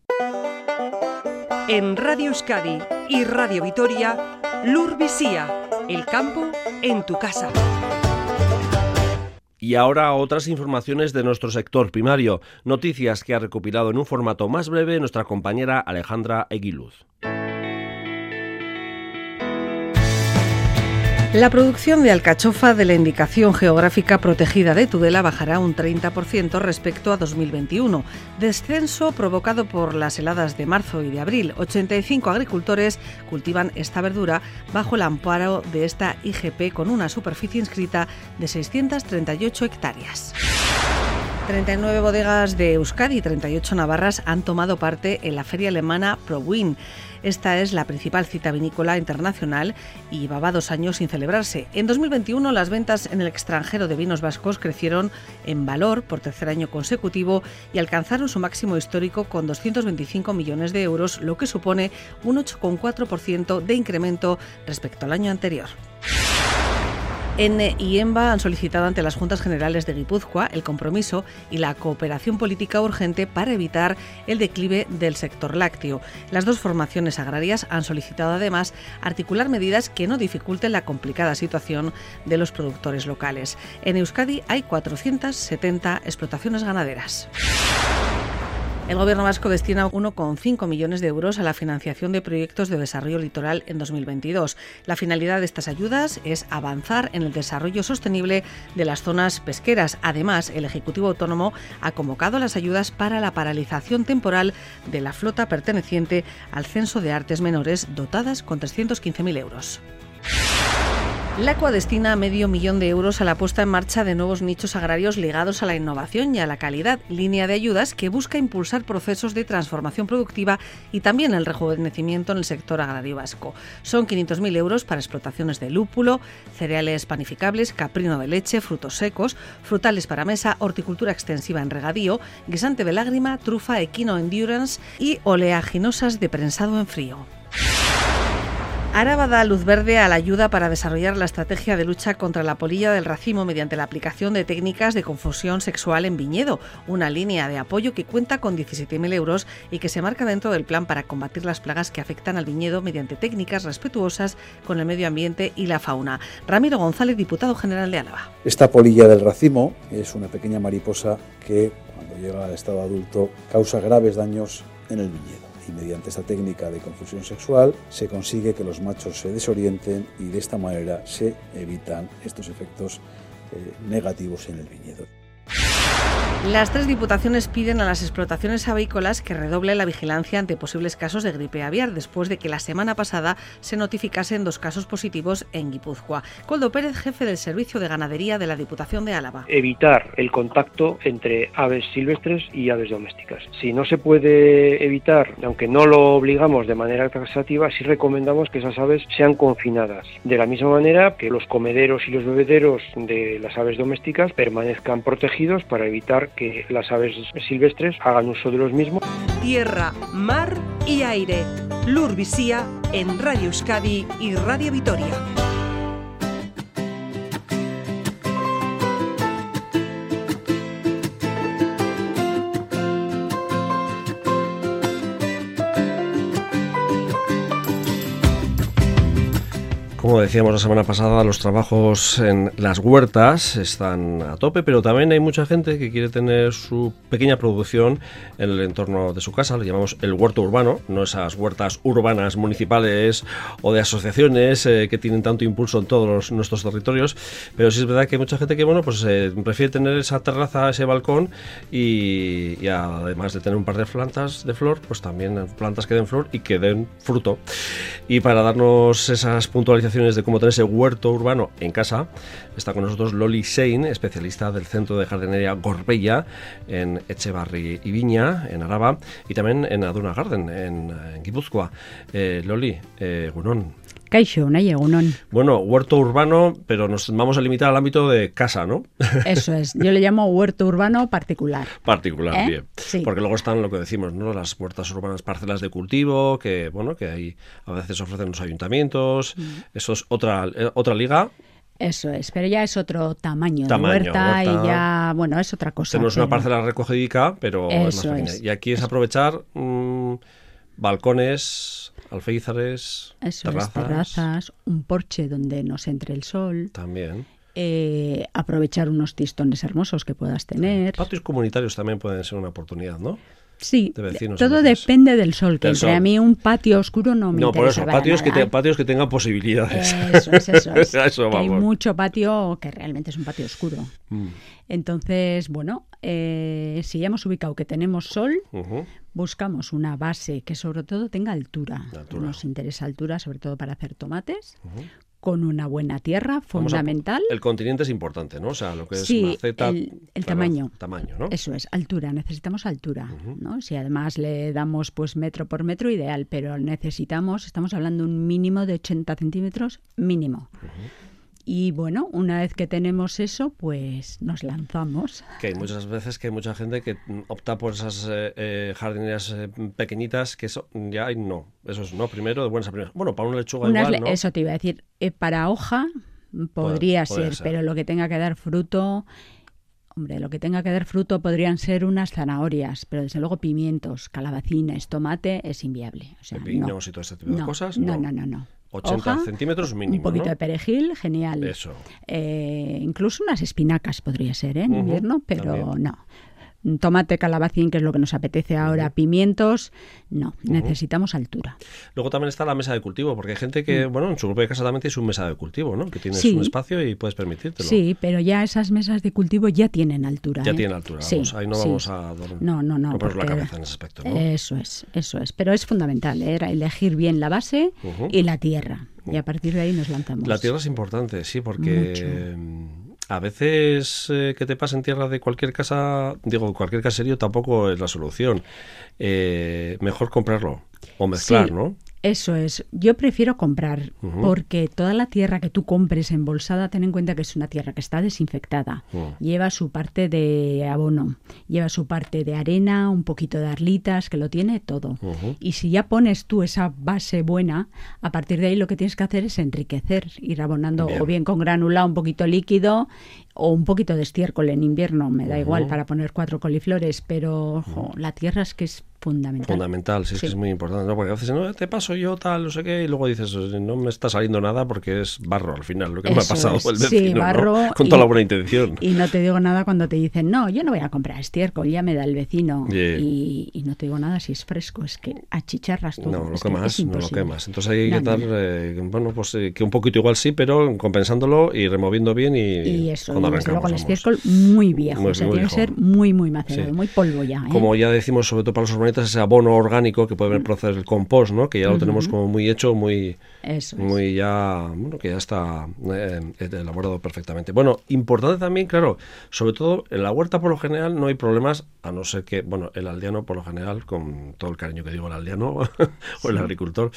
En Radio Euskadi y Radio Vitoria, Lur Visía, el campo en tu casa. Y ahora otras informaciones de nuestro sector primario, noticias que ha recopilado en un formato más breve nuestra compañera Alejandra Eguiluz. La producción de alcachofa de la indicación geográfica protegida de Tudela bajará un 30% respecto a 2021, descenso provocado por las heladas de marzo y de abril. 85 agricultores cultivan esta verdura bajo el amparo de esta IGP con una superficie inscrita de 638 hectáreas. 39 bodegas de Euskadi y 38 navarras han tomado parte en la feria alemana ProWin. Esta es la principal cita vinícola internacional y llevaba dos años sin celebrarse. En 2021 las ventas en el extranjero de vinos vascos crecieron en valor por tercer año consecutivo y alcanzaron su máximo histórico con 225 millones de euros, lo que supone un 8,4% de incremento respecto al año anterior. En y han solicitado ante las Juntas Generales de Guipúzcoa el compromiso y la cooperación política urgente para evitar el declive del sector lácteo. Las dos formaciones agrarias han solicitado además articular medidas que no dificulten la complicada situación de los productores locales. En Euskadi hay 470 explotaciones ganaderas. El Gobierno vasco destina 1,5 millones de euros a la financiación de proyectos de desarrollo litoral en 2022. La finalidad de estas ayudas es avanzar en el desarrollo sostenible de las zonas pesqueras. Además, el Ejecutivo Autónomo ha convocado las ayudas para la paralización temporal de la flota perteneciente al Censo de Artes Menores, dotadas con 315.000 euros. La CUA destina medio millón de euros a la puesta en marcha de nuevos nichos agrarios ligados a la innovación y a la calidad, línea de ayudas que busca impulsar procesos de transformación productiva y también el rejuvenecimiento en el sector agrario vasco. Son 500.000 euros para explotaciones de lúpulo, cereales panificables, caprino de leche, frutos secos, frutales para mesa, horticultura extensiva en regadío, guisante de lágrima, trufa, equino endurance y oleaginosas de prensado en frío. Araba da luz verde a la ayuda para desarrollar la estrategia de lucha contra la polilla del racimo mediante la aplicación de técnicas de confusión sexual en viñedo, una línea de apoyo que cuenta con 17.000 euros y que se marca dentro del plan para combatir las plagas que afectan al viñedo mediante técnicas respetuosas con el medio ambiente y la fauna. Ramiro González, diputado general de Álava. Esta polilla del racimo es una pequeña mariposa que, cuando llega al estado adulto, causa graves daños en el viñedo y mediante esta técnica de confusión sexual se consigue que los machos se desorienten y de esta manera se evitan estos efectos eh, negativos en el viñedo. Las tres diputaciones piden a las explotaciones avícolas que redoblen la vigilancia ante posibles casos de gripe aviar, después de que la semana pasada se notificasen dos casos positivos en Guipúzcoa. Coldo Pérez, jefe del Servicio de Ganadería de la Diputación de Álava. Evitar el contacto entre aves silvestres y aves domésticas. Si no se puede evitar, aunque no lo obligamos de manera taxativa, sí recomendamos que esas aves sean confinadas. De la misma manera que los comederos y los bebederos de las aves domésticas permanezcan protegidos para evitar que las aves silvestres hagan uso de los mismos. Tierra, mar y aire. Lur en Radio Euskadi y Radio Vitoria. Como decíamos la semana pasada, los trabajos en las huertas están a tope, pero también hay mucha gente que quiere tener su pequeña producción en el entorno de su casa. Le llamamos el huerto urbano, no esas huertas urbanas municipales o de asociaciones eh, que tienen tanto impulso en todos nuestros territorios. Pero sí es verdad que hay mucha gente que bueno, pues eh, prefiere tener esa terraza, ese balcón y, además de tener un par de plantas de flor, pues también plantas que den flor y que den fruto. Y para darnos esas puntualizaciones de cómo tener ese huerto urbano en casa. Está con nosotros Loli Sein, especialista del Centro de Jardinería Gorbella en Echevarri y Viña, en Araba, y también en Aduna Garden, en, Guipúzcoa. Eh, Loli, eh. Caixo, Egunon. Bueno, huerto urbano, pero nos vamos a limitar al ámbito de casa, ¿no? Eso es. Yo le llamo huerto urbano particular. Particular, ¿Eh? bien. Sí. Porque luego están lo que decimos, ¿no? Las huertas urbanas, parcelas de cultivo, que, bueno, que ahí a veces ofrecen los ayuntamientos. Mm. Eso es otra, eh, otra liga. Eso es, pero ya es otro tamaño, de huerta, y ya, bueno, es otra cosa. Tenemos una parcela recogedica, pero es más pequeña. Y aquí es aprovechar mm, balcones, alféizares, terrazas. terrazas, un porche donde nos entre el sol. También. eh, aprovechar unos tistones hermosos que puedas tener. Patios comunitarios también pueden ser una oportunidad, ¿no? Sí, todo depende del sol, que entre a mí un patio oscuro no me no, interesa. No, por eso, patios que, patios que tengan posibilidades. Eso es, eso es. hay mucho patio que realmente es un patio oscuro. Mm. Entonces, bueno, eh, si ya hemos ubicado que tenemos sol, buscamos una base que sobre todo tenga altura. Nos interesa altura, sobre todo para hacer tomates, con una buena tierra, fundamental. el continente es importante, ¿no? O sea, lo que es sí, el, tamaño. tamaño ¿no? Eso es, altura, necesitamos altura, ¿no? Si además le damos pues metro por metro, ideal, pero necesitamos, estamos hablando de un mínimo de 80 centímetros mínimo. Y bueno, una vez que tenemos eso, pues nos lanzamos. Que hay muchas veces que hay mucha gente que opta por esas eh, eh jardineras eh, pequeñitas que eso ya hay no. Eso es no, primero de buenas a primeras. Bueno, para una lechuga igual, ¿no? Eso te iba a decir. Eh, para hoja podría ser, pero lo que tenga que dar fruto... Hombre, lo que tenga que dar fruto podrían ser unas zanahorias, pero desde luego pimientos, calabacines, tomate es inviable. O sea, Pepinos y todo ese tipo de cosas. no, no, no. no. 80 centímetros mínimo. Un poquito de perejil, genial. Eso. Eh, incluso unas espinacas podría ser ¿eh? en invierno, pero no tomate, calabacín, que es lo que nos apetece ahora, pimientos, no, necesitamos altura. Luego también está la mesa de cultivo, porque hay gente que, mm. bueno, en su propia casa también tiene su mesa de cultivo, ¿no? Que tienes un espacio y puedes permitírtelo. Sí, pero ya esas mesas de cultivo ya tienen altura. Ya ¿eh? tienen altura, vamos, ahí no vamos a no, no, no, la cabeza en ese aspecto, ¿no? Eso es, eso es, pero es fundamental, ¿eh? elegir bien la base y la tierra, y a partir de ahí nos lanzamos. La tierra es importante, sí, porque a veces eh, que te pasen tierra de cualquier casa, digo, cualquier caserío tampoco es la solución. Eh, mejor comprarlo o mezclar, ¿no? Eso es. Yo prefiero comprar porque toda la tierra que tú compres embolsada, ten en cuenta que es una tierra que está desinfectada. Lleva su parte de abono, lleva su parte de arena, un poquito de arlitas, que lo tiene todo. Y si ya pones tú esa base buena, a partir de ahí lo que tienes que hacer es enriquecer, ir abonando o bien con granulado un poquito líquido o un poquito de estiércol en invierno, me da igual para poner cuatro coliflores, pero la tierra es que es fundamental. Fundamental, sí, es que es muy importante, ¿no? Porque a veces, no, te paso yo tal, no sé qué, y luego dices, no me está saliendo nada porque es barro al final, lo que me ha pasado el vecino, sí, barro con toda la buena intención. Y no te digo nada cuando te dicen, no, yo no voy a comprar estiércol, ya me da el vecino. Y, no te digo nada si es fresco, es que achicharras todo. No, lo quemas, no lo quemas. Entonces hay que estar, eh, bueno, pues eh, que un poquito igual sí, pero compensándolo y removiendo bien y, y eso, y luego el estiércol muy viejo, o sea, tiene que ser muy, muy macerado, muy polvo ya. ¿eh? Como ya decimos, sobre todo para los ese abono orgánico que puede proceder el compost, ¿no? Que ya lo tenemos como muy hecho, muy, muy ya, bueno, que ya está eh, elaborado perfectamente. Bueno, importante también, claro, sobre todo en la huerta por lo general no hay problemas, a no ser que, bueno, el aldeano por lo general, con todo el cariño que digo el aldeano o el agricultor,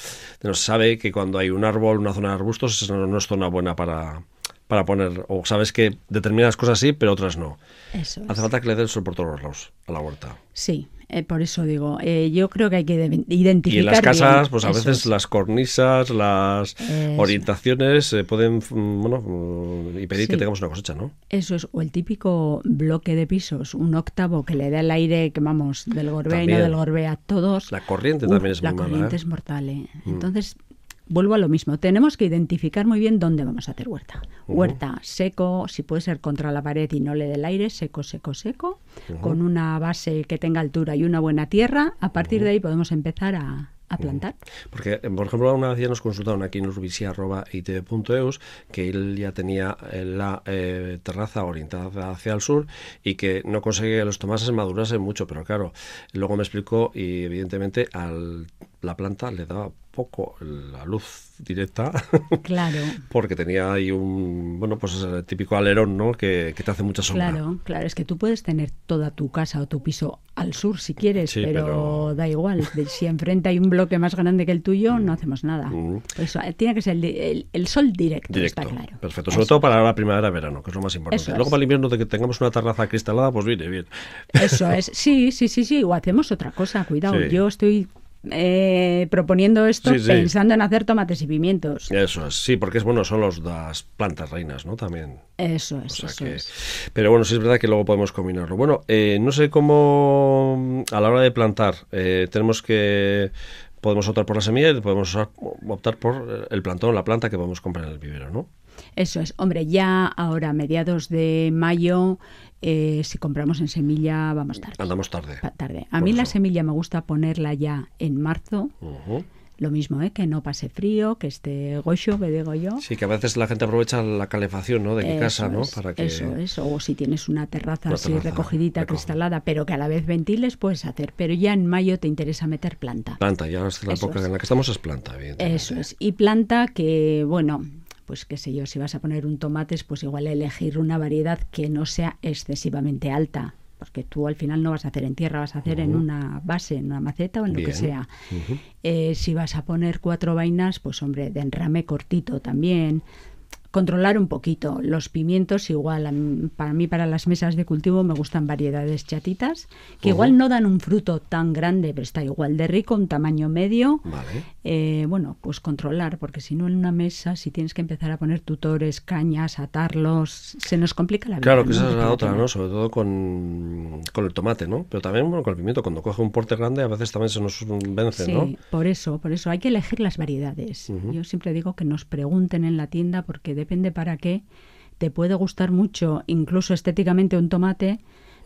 nos sabe que cuando hay un árbol, una zona de arbustos, no, no es zona buena para para poner, o sabes que determinadas cosas sí, pero otras no. Hace falta que le des el por todos los lados a la huerta. Sí, eh, por eso digo, eh, yo creo que hay que identificar. Y en las casas, pues a veces las cornisas, las orientaciones se pueden, mm, bueno, y pedir que tengamos una cosecha, ¿no? Eso es, o el típico bloque de pisos, un octavo que le da el aire, que vamos, del gorbea y no del gorbea a todos. La corriente también es muy mala. La corriente es mortal, ¿eh? Mm. Vuelvo a lo mismo. Tenemos que identificar muy bien dónde vamos a hacer huerta. Huerta seco, si puede ser contra la pared y no le dé el aire, seco, seco, seco, con una base que tenga altura y una buena tierra. A partir de ahí podemos empezar a, plantar. Porque, por ejemplo, una vez ya nos consultaron aquí en urbisia.itv.eus que él ya tenía eh, la eh, terraza orientada hacia el sur y que no conseguía que los tomates madurasen mucho, pero claro, luego me explicó y evidentemente al la planta le daba poco la luz directa. Claro. porque tenía ahí un, bueno, pues el típico alerón, ¿no? Que, te hace mucha sombra. Claro, claro. Es que tú puedes tener toda tu casa o tu piso al sur si quieres, pero, da igual. Si enfrente hay un bloque más grande que el tuyo, no mm. hacemos nada. Mm. Eso, eh, tiene que ser el, sol directo, está claro. Perfecto. Sobre todo para la primavera-verano, que es lo más importante. Luego para el invierno de que tengamos una terraza cristalada, pues viene bien. Eso es. Sí, sí, sí, sí. O hacemos otra cosa. Cuidado. Yo estoy eh, proponiendo esto pensando en hacer tomates y pimientos. Eso es, sí, porque es bueno, son los, las plantas reinas, ¿no? También. Eso es, eso es. Pero bueno, sí es verdad que luego podemos combinarlo. Bueno, eh, no sé cómo a la hora de plantar eh, tenemos que podemos optar por la semilla y podemos optar por el plantón, la planta que podemos comprar en el vivero, ¿no? Eso es. Hombre, ya ahora, mediados de mayo, eh, si compramos en semilla, vamos tarde. Andamos tarde. tarde. A mí la semilla me gusta ponerla ya en marzo. Lo mismo, ¿eh? que no pase frío, que esté gocho, que digo yo. Sí, que a veces la gente aprovecha la calefacción ¿no? de mi casa, ¿no? Para que... Eso es, o si tienes una terraza así recogidita, cristalada, pero que a la vez ventiles, puedes hacer. Pero ya en mayo te interesa meter planta. Planta, ya la época en la que estamos es planta, evidentemente. Eso es. Y planta que, bueno, pues qué sé yo, si vas a poner un tomate, pues igual elegir una variedad que no sea excesivamente alta porque tú al final no vas a hacer en tierra, vas a hacer en una base, en una maceta o en lo que sea. Eh, si vas a poner cuatro vainas, pues hombre, de enrame cortito también controlar un poquito. Los pimientos igual, para mí para las mesas de cultivo me gustan variedades chatitas, que igual no dan un fruto tan grande, pero está igual de rico, un tamaño medio. Eh, bueno, pues controlar, porque si no en una mesa, si tienes que empezar a poner tutores, cañas, atarlos, se nos complica la vida. Claro, que esa es la otra, ¿no? Sobre todo con, con, el tomate, ¿no? Pero también bueno, con el pimiento, cuando coge un porte grande a veces también se nos vence, sí, ¿no? por eso, por eso hay que elegir las variedades. Yo siempre digo que nos pregunten en la tienda porque depende para qué. Te puede gustar mucho, incluso estéticamente, un tomate,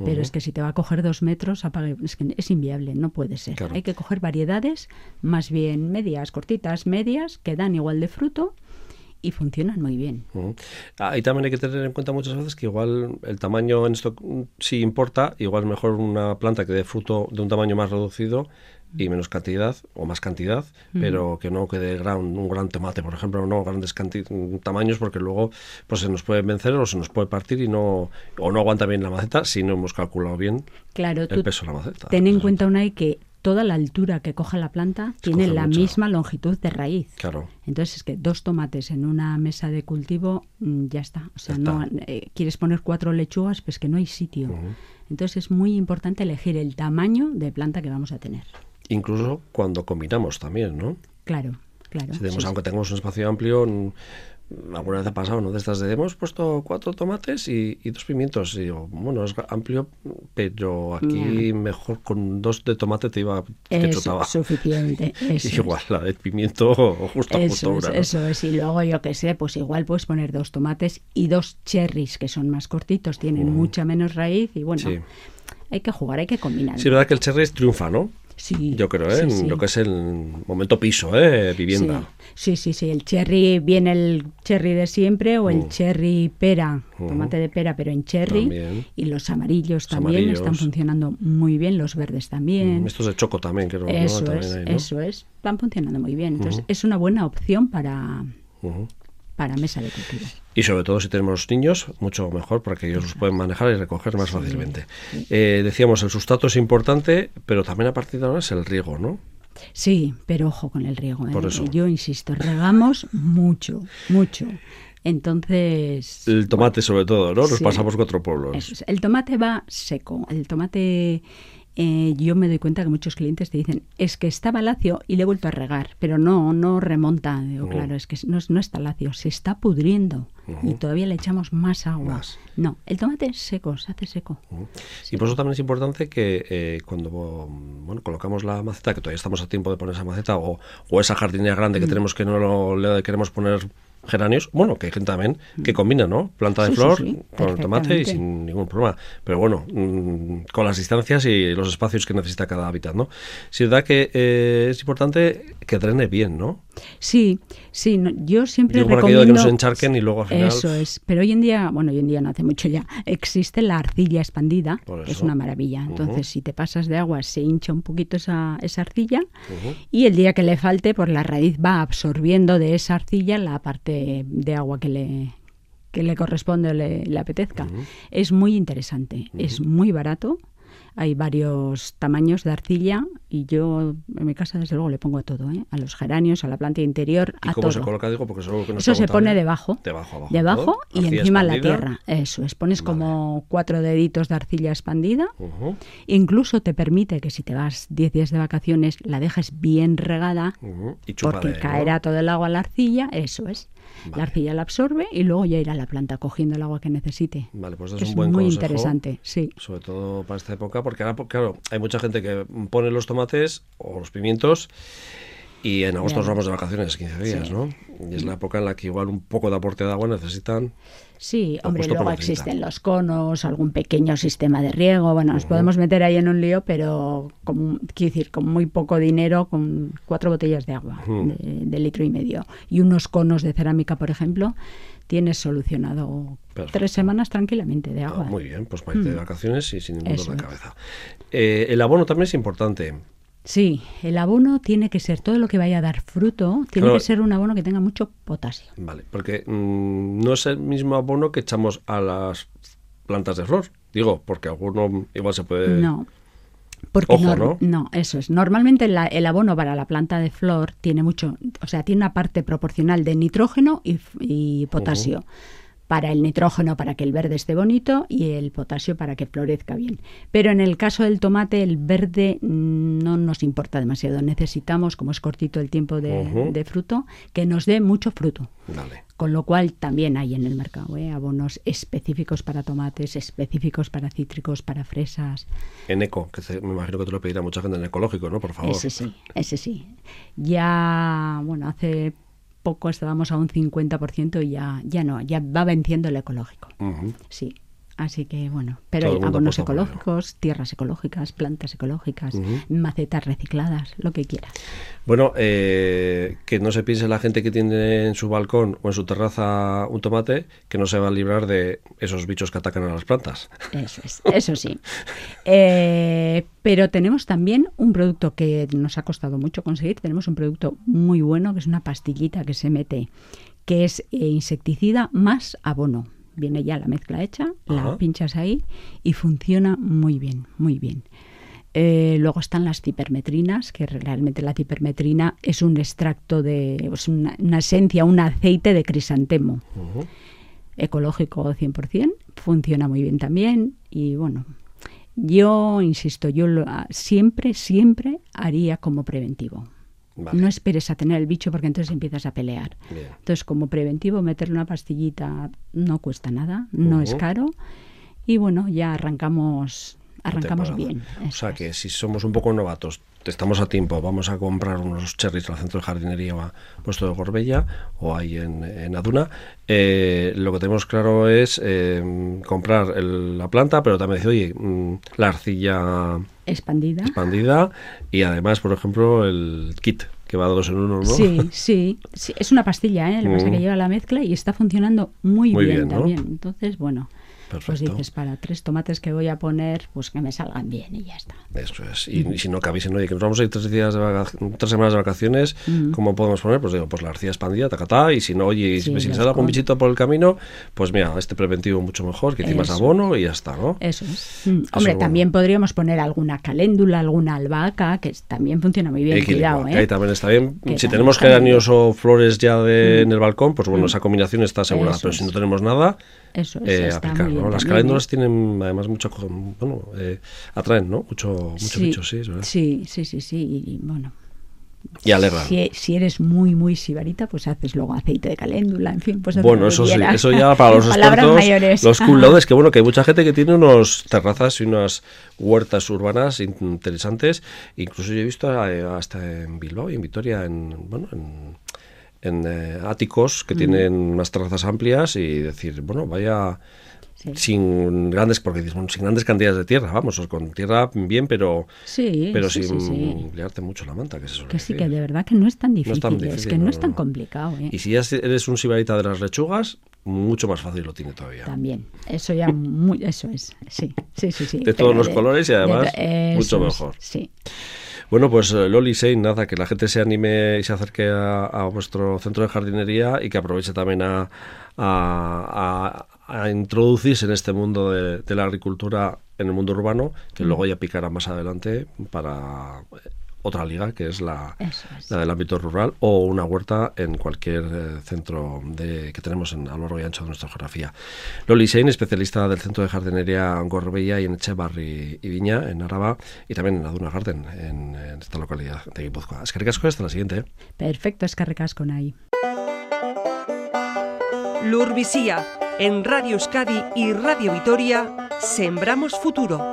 pero es que si te va a coger dos metros, es, que es inviable, no puede ser. Hay que coger variedades más bien medias, cortitas, medias, que dan igual de fruto y funcionan muy bien. Ahí también hay que tener en cuenta muchas veces que igual el tamaño en esto mm, sí importa, igual es mejor una planta que dé fruto de un tamaño más reducido y menos cantidad o más cantidad, pero que no quede gran, un gran tomate, por ejemplo, no grandes tamaños porque luego pues se nos puede vencer o se nos puede partir y no o no aguanta bien la maceta si no hemos calculado bien claro, el peso de la maceta. Ten en cuenta una que toda la altura que coja la planta tiene la misma longitud de raíz. Claro. Entonces es que dos tomates en una mesa de cultivo mm, ya está. O sea, no eh, quieres poner cuatro lechugas, pues que no hay sitio. Entonces es muy importante elegir el tamaño de planta que vamos a tener. Incluso cuando combinamos también, ¿no? Claro, claro. Si tenemos, aunque tengamos un espacio amplio, alguna vez ha pasado, ¿no? De estas de hemos puesto cuatro tomates y, dos pimientos. Y digo, bueno, es amplio, pero aquí mejor con dos de tomate te iba que es suficiente. igual, la de pimiento justo eso es, Eso es, y luego yo que sé, pues igual puedes poner dos tomates y dos cherries que son más cortitos, tienen mucha menos raíz y bueno, hay que jugar, hay que combinar. Sí, verdad que el cherry triunfa, ¿no? Sí, Yo creo, ¿eh? lo que es el momento piso, ¿eh? vivienda. Sí, sí, sí. El cherry, viene el cherry de siempre o el mm. cherry pera, mm. tomate de pera, pero en cherry. Y los amarillos también están funcionando muy bien, los verdes también. Mm, estos de choco también, creo. Eso es, eso es. Van funcionando muy bien. Entonces, es una buena opción para, para mesa de cultivo. Y sobre todo si tenemos niños, mucho mejor porque ellos los pueden manejar y recoger más fácilmente. Eh, decíamos, el sustrato es importante, pero también a partir de ahora es el riego, ¿no? Sí, pero ojo con el riego. ¿eh? Yo insisto, regamos mucho, mucho. Entonces... El tomate sobre todo, ¿no? Nos pasamos cuatro pueblos. El tomate va seco. El tomate eh, yo me doy cuenta que muchos clientes te dicen, es que estaba lacio y le he vuelto a regar, pero no, no remonta. Digo, claro, es que no, no, está lacio, se está pudriendo y todavía le echamos más agua. No, el tomate es seco, se hace seco. Y por eso también es importante que eh, cuando bueno, colocamos la maceta, que todavía estamos a tiempo de poner esa maceta, o, o esa jardinera grande que mm. tenemos que no le queremos poner geranios, bueno, que hay gente también que mm. combina, ¿no? Planta de flor con el tomate y sin ningún problema. Pero bueno, mm, con las distancias y los espacios que necesita cada hábitat, ¿no? Sí, es verdad que eh, es importante que drene bien, ¿no? Sí, sí, yo siempre Digo, recomiendo... que no se encharquen y luego al final... Eso es, pero hoy en día, bueno, hoy en día no hace mucho ya, existe la arcilla expandida, que es una maravilla. Entonces, si te pasas de agua, se hincha un poquito esa, esa arcilla y el día que le falte, pues la raíz va absorbiendo de esa arcilla la parte de agua que le, que le corresponde o le, apetezca. Es muy interesante, es muy barato hay varios tamaños de arcilla y yo en mi casa desde luego le pongo a todo, ¿eh? a los geranios, a la planta interior, ¿Y cómo se coloca? Digo, porque eso, eso se pone debajo, debajo, abajo, debajo y encima la tierra. Eso es, pones como cuatro deditos de arcilla expandida. Incluso te permite que si te vas 10 días de vacaciones la dejes bien regada porque caerá todo el agua a la arcilla. Eso es. La arcilla la absorbe y luego ya irá a la planta cogiendo el agua que necesite. Vale, pues es, un buen muy interesante, sí. Sobre todo para esta época, porque ahora, claro, hay mucha gente que pone los tomates o los pimientos Y en agosto nos vamos de vacaciones, 15 días, ¿no? Y es la época en la que igual un poco de aporte de agua necesitan. Sí, hombre, luego existen los conos, algún pequeño sistema de riego. Bueno, nos podemos meter ahí en un lío, pero con, quiero decir, con muy poco dinero, con cuatro botellas de agua de, litro y medio y unos conos de cerámica, por ejemplo, tienes solucionado tres semanas tranquilamente de agua. Ah, muy bien, pues para irte de vacaciones y sin ningún dolor de cabeza. Eh, el abono también es importante. Sí, el abono tiene que ser todo lo que vaya a dar fruto, tiene que ser un abono que tenga mucho potasio. Vale, porque mm, no es el mismo abono que echamos a las plantas de flor. Digo, porque alguno igual se puede. No. Porque no, ¿no? eso es. Normalmente el abono para la planta de flor tiene mucho, o sea, tiene una parte proporcional de nitrógeno y, potasio para el nitrógeno para que el verde esté bonito y el potasio para que florezca bien. Pero en el caso del tomate el verde no nos importa demasiado. Necesitamos, como es cortito el tiempo de, fruto, que nos dé mucho fruto. Con lo cual también hay en el mercado ¿eh? abonos específicos para tomates, específicos para cítricos, para fresas. En eco, que me imagino que te lo pedirá mucha gente en ecológico, ¿no? Por favor. Ese sí, ese sí. Ya, bueno, hace poco estábamos a un 50% y ya, ya no, ya va venciendo el ecológico. Sí. Así que bueno, pero hay abonos ecológicos, tierras ecológicas, plantas ecológicas, macetas recicladas, lo que quiera. Bueno, eh, que no se piense la gente que tiene en su balcón o en su terraza un tomate que no se va a librar de esos bichos que atacan a las plantas. Eso es, eso sí. Eh, pero tenemos también un producto que nos ha costado mucho conseguir. Tenemos un producto muy bueno que es una pastillita que se mete, que es eh, insecticida más abono viene ya la mezcla hecha, la pinchas ahí y funciona muy bien, muy bien. Eh, luego están las cipermetrinas, que realmente la cipermetrina es un extracto de, es una, esencia, un aceite de crisantemo. Ecológico 100%, funciona muy bien también y bueno, yo insisto, yo lo, siempre, siempre haría como preventivo. No esperes a tener el bicho porque entonces empiezas a pelear. Entonces, como preventivo, meterle una pastillita no cuesta nada, no es caro. Y bueno, ya arrancamos arrancamos bien. O sea que si somos un poco novatos, estamos a tiempo, vamos a comprar unos cherries al centro de jardinería puesto de Gorbella o ahí en, Aduna. Eh, lo que tenemos claro es eh, comprar la planta, pero también decir, oye, mm, la arcilla expandida. expandida y además, por ejemplo, el kit que va dos en uno, ¿no? Sí, sí, es una pastilla, ¿eh? Lo que pasa que mm. lleva la mezcla y está funcionando muy, bien, también. Entonces, bueno. Pues dices, para tres tomates que voy a poner, pues que me salgan bien y ya está. Eso es. Y, si no que avisen, oye, que nos vamos a ir tres, días de tres semanas de vacaciones, ¿cómo podemos poner? Pues digo, pues la arcilla expandida, tacatá, y si no, oye, si me sale algún bichito por el camino, pues mira, este preventivo mucho mejor, que encima es abono y ya está, ¿no? Eso es. Mm, hombre, también podríamos poner alguna caléndula, alguna albahaca, que también funciona muy bien, cuidado, ¿eh? Ahí también está bien. si tenemos geranios o flores ya de, en el balcón, pues bueno, esa combinación está asegurada, pero si no tenemos nada, eso es, eh, aplicar, Las caléndulas tienen además mucho, bueno, eh, atraen, ¿no? Mucho, mucho sí, bicho, sí, Sí, sí, sí, sí, y bueno. Y alegra. Si, eres muy, muy sibarita, pues haces luego aceite de caléndula, en fin, pues Bueno, eso sí, eso ya para los expertos, los cool que bueno, que hay mucha gente que tiene unos terrazas y unas huertas urbanas interesantes, incluso yo he visto eh, hasta en Bilbao y en Vitoria, en, bueno, en en eh, áticos que tienen unas terrazas amplias y decir, bueno, vaya sin grandes porque sin grandes cantidades de tierra, vamos, con tierra bien, pero pero sin emplearte mucho la manta, que Que sí, que de verdad que no es tan difícil, es, que no, es tan complicado. ¿eh? Y si ya eres un sibarita de las lechugas, mucho más fácil lo tiene todavía. También, eso ya, eso es, sí, sí, sí, sí. De todos los colores y además mucho mejor. sí. Bueno, pues eh, Loli Sein, nada, que la gente se anime y se acerque a, vuestro centro de jardinería y que aproveche también a, a, introducirse en este mundo de, de, la agricultura en el mundo urbano, que mm. luego ya picará más adelante para otra liga, que es la, del ámbito rural, o una huerta en cualquier eh, centro de, que tenemos en, a lo largo y ancho de nuestra geografía. Loli Sein, especialista del Centro de Jardinería Gorbella y en Echevarri y Viña, en Araba, y también en Aduna Garden, en, esta localidad de Guipúzcoa. Es que ricasco, hasta la siguiente. ¿eh? Perfecto, es con ahí. Lurvisía, en Radio Euskadi y Radio Vitoria, Sembramos Futuro.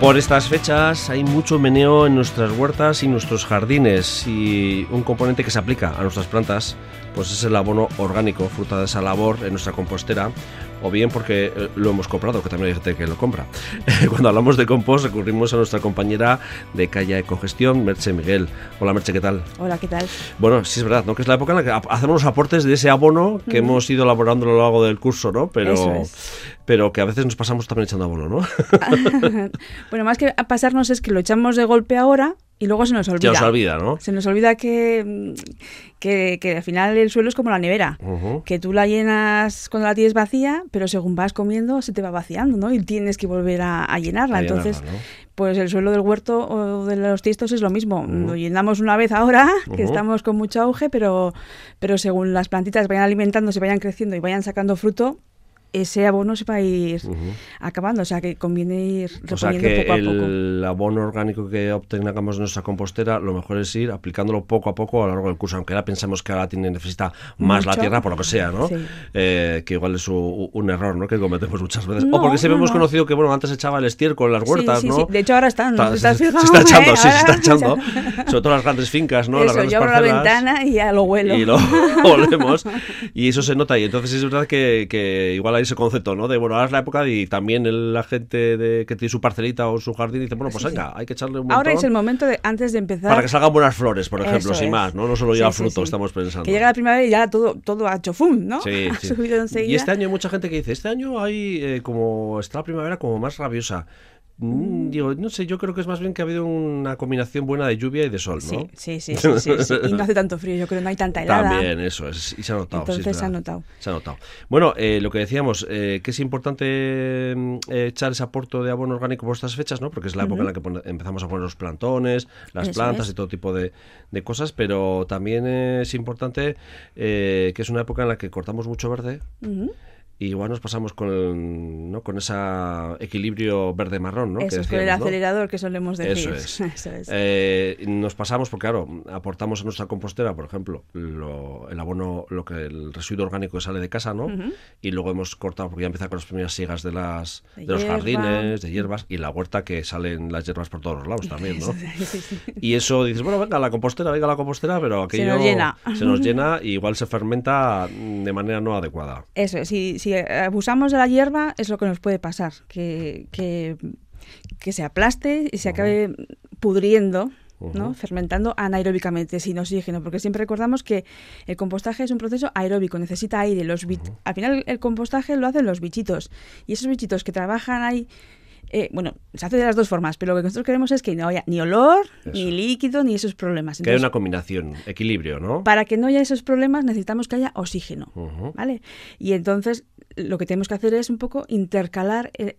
Por estas fechas hay mucho meneo en nuestras huertas y nuestros jardines y un componente que se aplica a nuestras plantas pues es el abono orgánico, fruta de esa labor en nuestra compostera o bien porque eh, lo hemos comprado, que también hay gente que lo compra. Cuando hablamos de compost recurrimos a nuestra compañera de Calla Ecogestión, Merche Miguel. Hola Merche, ¿qué tal? Hola, ¿qué tal? Bueno, sí es verdad, ¿no? Que es la época en la que hacemos los aportes de ese abono que hemos ido elaborando a lo largo del curso, ¿no? Pero, pero que a veces nos pasamos también echando abono, ¿no? bueno, más que pasarnos es que lo echamos de golpe ahora y luego se nos olvida. Se nos olvida, ¿no? Se nos olvida que, que, al final el suelo es como la nevera, que tú la llenas cuando la tienes vacía, pero según vas comiendo se te va vaciando, ¿no? Y tienes que volver a, llenarla. Entonces, pues el suelo del huerto o de los tiestos es lo mismo. Lo llenamos una vez ahora, que estamos con mucho auge, pero, pero según las plantitas vayan alimentándose, vayan creciendo y vayan sacando fruto, ese abono se va a ir acabando, o sea que conviene ir reponiendo o sea que poco a poco. El abono orgánico que obtengamos en nuestra compostera, lo mejor es ir aplicándolo poco a poco a lo largo del curso, aunque ya pensemos que ahora tiene, necesita más la tierra, por lo que sea, ¿no? Eh, que igual es un, error, ¿no? Que cometemos muchas veces. o porque siempre hemos conocido que, bueno, antes echaba el estiércol en las huertas, sí, ¿no? De hecho, ahora están, ¿no? Está, se, está echando, sí, se está echando. Sobre todo las grandes fincas, ¿no? Eso, las grandes yo abro la ventana y ya lo huelo. Y lo olemos. y eso se nota. Y entonces es verdad que, que igual ese concepto, ¿no? De bueno, ahora es la época y también la gente de, que tiene su parcelita o su jardín dice, bueno, pues venga, hay que echarle un montón. Ahora es el momento de, antes de empezar. Para que salgan buenas flores, por ejemplo, sin más, ¿no? No solo ya fruto, estamos pensando. Que llega la primavera y ya todo, todo ha hecho fum, ¿no? Sí, sí. Y este año hay mucha gente que dice, este año hay, eh, como está la primavera como más rabiosa. Mm, digo, no sé, yo creo que es más bien que ha habido una combinación buena de lluvia y de sol, ¿no? Sí, sí, sí, sí, Y no hace tanto frío, yo creo que no hay tanta helada. También, eso, es, y se ha notado. Entonces se ha notado. Se ha notado. Bueno, eh, lo que decíamos, eh, que es importante mm, echar ese aporto de abono orgánico por estas fechas, ¿no? Porque es la época en la que empezamos a poner los plantones, las plantas y todo tipo de, cosas, pero también es importante eh, que es una época en la que cortamos mucho verde y igual nos pasamos con, ¿no? con ese equilibrio verde-marrón, ¿no? Eso es, con el acelerador que solemos decir. Eso es. Eh, nos pasamos porque, claro, aportamos a nuestra compostera, por ejemplo, el abono, lo que el residuo orgánico que sale de casa, ¿no? Y luego hemos cortado, porque ya empieza con las primeras siegas de, las, de, los jardines, de hierbas, y la huerta que salen las hierbas por todos los lados también, ¿no? y eso dices, bueno, venga, la compostera, venga la compostera, pero aquello se nos llena. Se nos llena y igual se fermenta de manera no adecuada. Eso, sí, sí si abusamos de la hierba es lo que nos puede pasar, que, que, se aplaste y se acabe pudriendo. ¿no? fermentando anaeróbicamente sin oxígeno, porque siempre recordamos que el compostaje es un proceso aeróbico, necesita aire. Los Al final el compostaje lo hacen los bichitos y esos bichitos que trabajan ahí eh, bueno, se hace de las dos formas, pero lo que nosotros queremos es que no haya ni olor, ni líquido, ni esos problemas. que haya una combinación, equilibrio, ¿no? Para que no haya esos problemas necesitamos que haya oxígeno, ¿vale? Y entonces lo que tenemos que hacer es un poco intercalar el,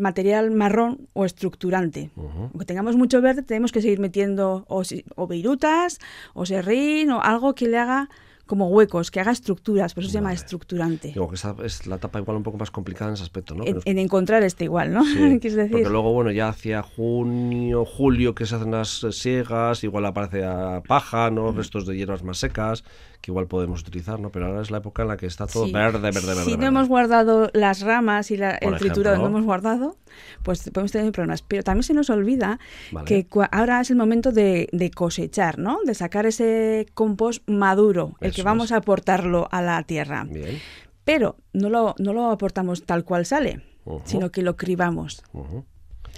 material marrón o estructurante. Aunque tengamos mucho verde, tenemos que seguir metiendo o, o virutas, o serrín, o algo que le haga como huecos, que haga estructuras, por eso se llama estructurante. Digo que esa es la etapa igual un poco más complicada en ese aspecto, ¿no? En, encontrar este igual, ¿no? Sí, decir? Porque luego, bueno, ya hacia junio, julio que se hacen las siegas, igual aparece a paja, ¿no? Restos de hierbas más secas, que igual podemos utilizar, ¿no? Pero ahora es la época en la que está todo verde, verde, verde. Si no hemos guardado las ramas y el triturado no hemos guardado, pues podemos tener problemas. Pero también se nos olvida que ahora es el momento de, cosechar, ¿no? De sacar ese compost maduro, el que vamos a aportarlo a la tierra. Bien. Pero no lo, no lo aportamos tal cual sale, sino que lo cribamos.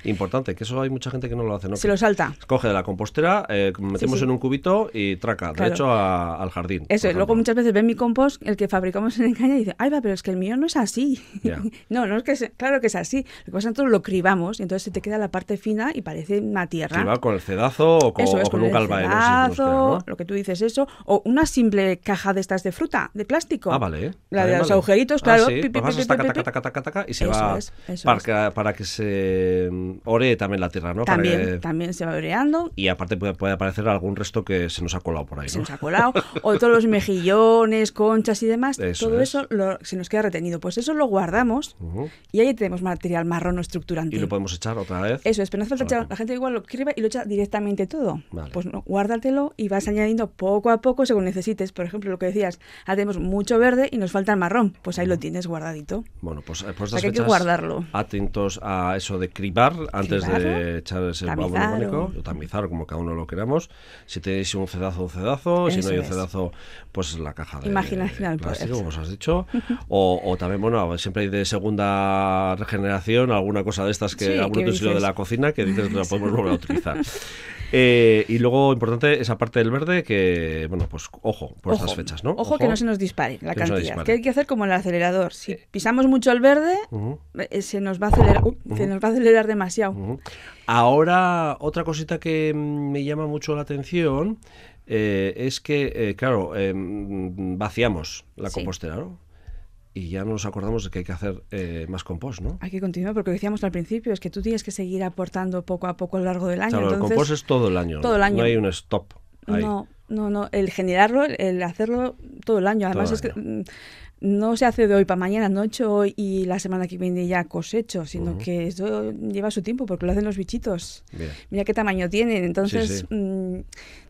Importante, que eso hay mucha gente que no lo hace. ¿no? Se lo salta. Coge de la compostera, eh, metemos en un cubito y traca, de hecho al jardín. Eso, luego muchas veces ven mi compost, el que fabricamos en Encaña, y dice, ay, va, pero es que el mío no es así. no, no es que, claro que es así. Lo que pasa es que nosotros lo cribamos y entonces se te queda la parte fina y parece una tierra. Cribado con el cedazo o con, con, un galvaero. lo que tú dices eso, o una simple caja de estas de fruta, de plástico. Ah, vale. La de los agujeritos, claro. y se va para, para que se ore también la tierra, ¿no? También, también se va oreando. Y aparte puede, aparecer algún resto que se nos ha colado por ahí, ¿no? Se nos ha colado. o todos los mejillones, conchas y demás. todo eso se nos queda retenido. Pues eso lo guardamos y ahí tenemos material marrón o estructurante. Y lo podemos echar otra vez. Eso es, pero no hace falta echar. La gente igual lo escribe y lo echa directamente todo. Pues no, guárdatelo y vas añadiendo poco a poco según necesites. Por ejemplo, lo que decías, tenemos mucho verde y nos falta el marrón. Pues ahí lo tienes guardadito. Bueno, pues, pues hay que guardarlo. Atentos a eso de cribar antes de echar ese Tamizar abono o- tamizar, como cada uno lo queramos. Si tenéis un cedazo, un cedazo. si no hay un cedazo, pues la caja de Imaginación al plástico, como os has dicho. O, o también, bueno, siempre hay de segunda regeneración, alguna cosa de estas que Sí, algún utensilio de la cocina que dices que la podemos volver a utilizar. Eh, y luego, importante, esa parte del verde que, bueno, pues ojo por estas fechas, ¿no? Ojo, que no se nos dispare la no cantidad. dispare. Que hay que hacer como el acelerador. Si pisamos mucho el verde, eh, se nos va a acelerar, se nos va a acelerar demasiado. Ahora, otra cosita que mm, me llama mucho la atención eh, es que, eh, claro, eh, mm, vaciamos la Sí. compostera, ¿no? Y ya nos acordamos de que hay que hacer eh, más compost, ¿no? Hay que continuar porque lo decíamos al principio es que tú tienes que seguir aportando poco a poco a lo largo del año. Claro, el compost es todo el año. todo el año. No hay un stop. ahí. No, no, no. El generarlo, el- hacerlo todo el año. Además el es que mm, no se hace de hoy para mañana, no hecho hoy y la semana que viene ya cosecho, sino que eso lleva su tiempo porque lo hacen los bichitos. Bien. Mira qué tamaño tienen, entonces sí. mm,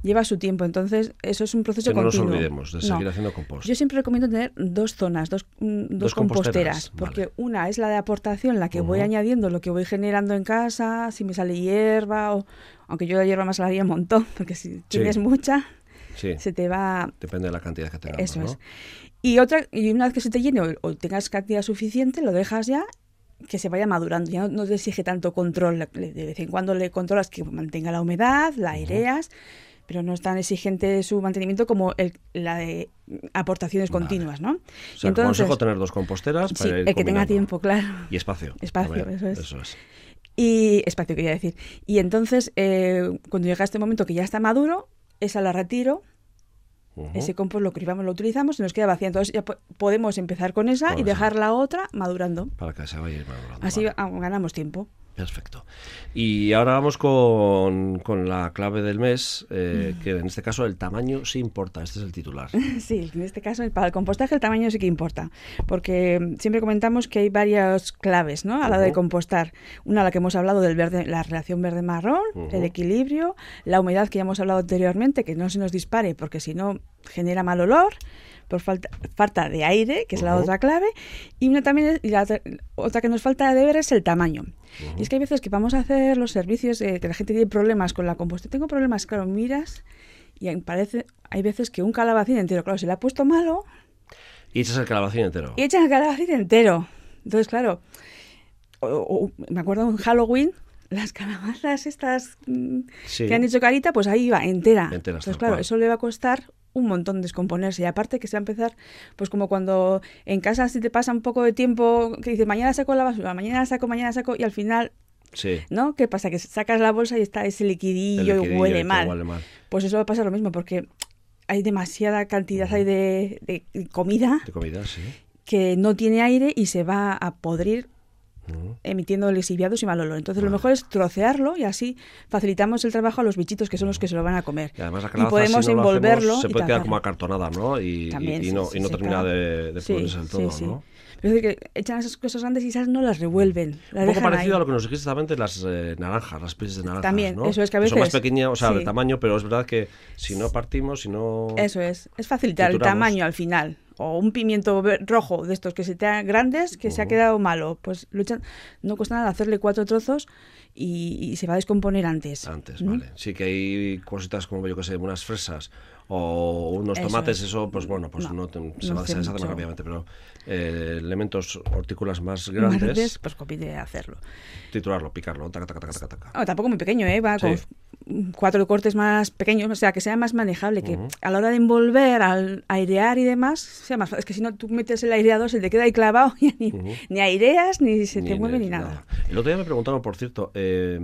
lleva su tiempo. Entonces eso es un proceso Que no nos continuo. olvidemos de No. seguir haciendo compost. Yo siempre recomiendo tener dos zonas, dos, mm, dos, Dos composteras, composteras, porque una es la de aportación, la que voy añadiendo lo que voy generando en casa, si me sale hierba, o aunque yo la hierba me salaría un montón, porque si tienes mucha, Sí, se te va... depende de la cantidad que tengamos, Eso ¿no? es. Y otra, y una vez que se te llene o, o tengas cantidad suficiente, lo dejas ya que se vaya madurando. Ya no, no te exige tanto control. De vez en cuando le controlas que mantenga la humedad, la aireas, pero no es tan exigente su mantenimiento como el, la de aportaciones Vale. continuas, ¿no? O sea, aconsejo tener dos composteras sí, para ir el que tenga tiempo, claro. Y espacio. Espacio, eso es. Eso es. Y espacio, quería decir. Y entonces, eh, cuando llega este momento que ya está maduro, esa la retiro, Ese compost lo cribamos, lo utilizamos y nos queda vacía. Entonces ya po- podemos empezar con esa y dejar la otra madurando. Para que se vaya madurando, Así vale. ganamos tiempo. Perfecto. Y ahora vamos con, con la clave del mes, eh, que en este caso el tamaño sí importa. Este es el titular. Sí, en este caso para el compostaje el tamaño sí que importa, porque siempre comentamos que hay varias claves ¿no? a la de compostar. Una, la que hemos hablado del verde, la relación verde-marrón, el equilibrio, la humedad que ya hemos hablado anteriormente, que no se nos dispare, porque si no genera mal olor, por falta, falta de aire, que es la otra clave, y una también y la otra- que nos falta de ver es el tamaño. Y es que hay veces que vamos a hacer los servicios, eh, que la gente tiene problemas con la composta. Tengo problemas, claro, miras y parece, hay veces que un calabacín entero, claro, se le ha puesto malo Y echas el calabacín entero. y echan el calabacín entero. Entonces, claro, o- o- me acuerdo en Halloween, las calabazas estas mm, Sí. que han hecho carita, pues ahí va, entera. Enteras, Entonces, claro, cual. eso le va a costar un montón descomponerse. Y aparte que se va a empezar, pues como cuando en casa si te pasa un poco de tiempo, que dices, mañana saco la basura, mañana saco, mañana saco, y al final, Sí. ¿no? ¿Qué pasa? Que sacas la bolsa y está ese liquidillo, y liquidillo y huele mal. huele mal. Pues eso va a pasar lo mismo, porque hay demasiada cantidad de, de comida De comida, sí. que no tiene aire y se va a podrir. Emitiendo lesiviados y mal olor. Entonces lo mejor es trocearlo y así facilitamos el trabajo a los bichitos que son los que se lo van a comer. Y además calabaza, podemos si no lo envolverlo hacemos, se y puede quedar como acartonada, ¿no? Y, y- También, y no, sí, y no termina de, de Sí, del todo, sí. ¿no? Pero es decir, que echan esas cosas grandes y esas no las revuelven. Las Un poco parecido ahí. a lo que nos dijiste de las eh, naranjas, las piezas de naranjas, También, ¿no? eso es que a Son más veces- pequeñas, o sea, de tamaño, pero es verdad que si no partimos, si no... Eso es, es facilitar el tamaño al final. O un pimiento rojo de estos que se te ha grandes, que se ha quedado malo. Pues lo echan- no cuesta nada hacerle cuatro trozos y, y se va a descomponer antes. Antes, ¿Mm? vale. Sí que hay cositas como yo que sé, unas fresas o unos Eso tomates, es. eso, pues bueno, pues No, no, te- se, no va, hace se deshace más rápidamente, pero eh, elementos hortícolas más grandes, grandes, pues compite hacerlo. triturarlo, picarlo, taca, taca, taca, taca. No, tampoco muy pequeño, ¿eh? Va Sí. con cuatro cortes más pequeños, o sea, que sea más manejable, que a la hora de envolver, al airear y demás, sea más fácil. Es que si no, tú metes el aireador, se te queda ahí clavado y ni, ni aireas, ni se te mueve ni ni nada. El otro día me preguntaron, por cierto, eh,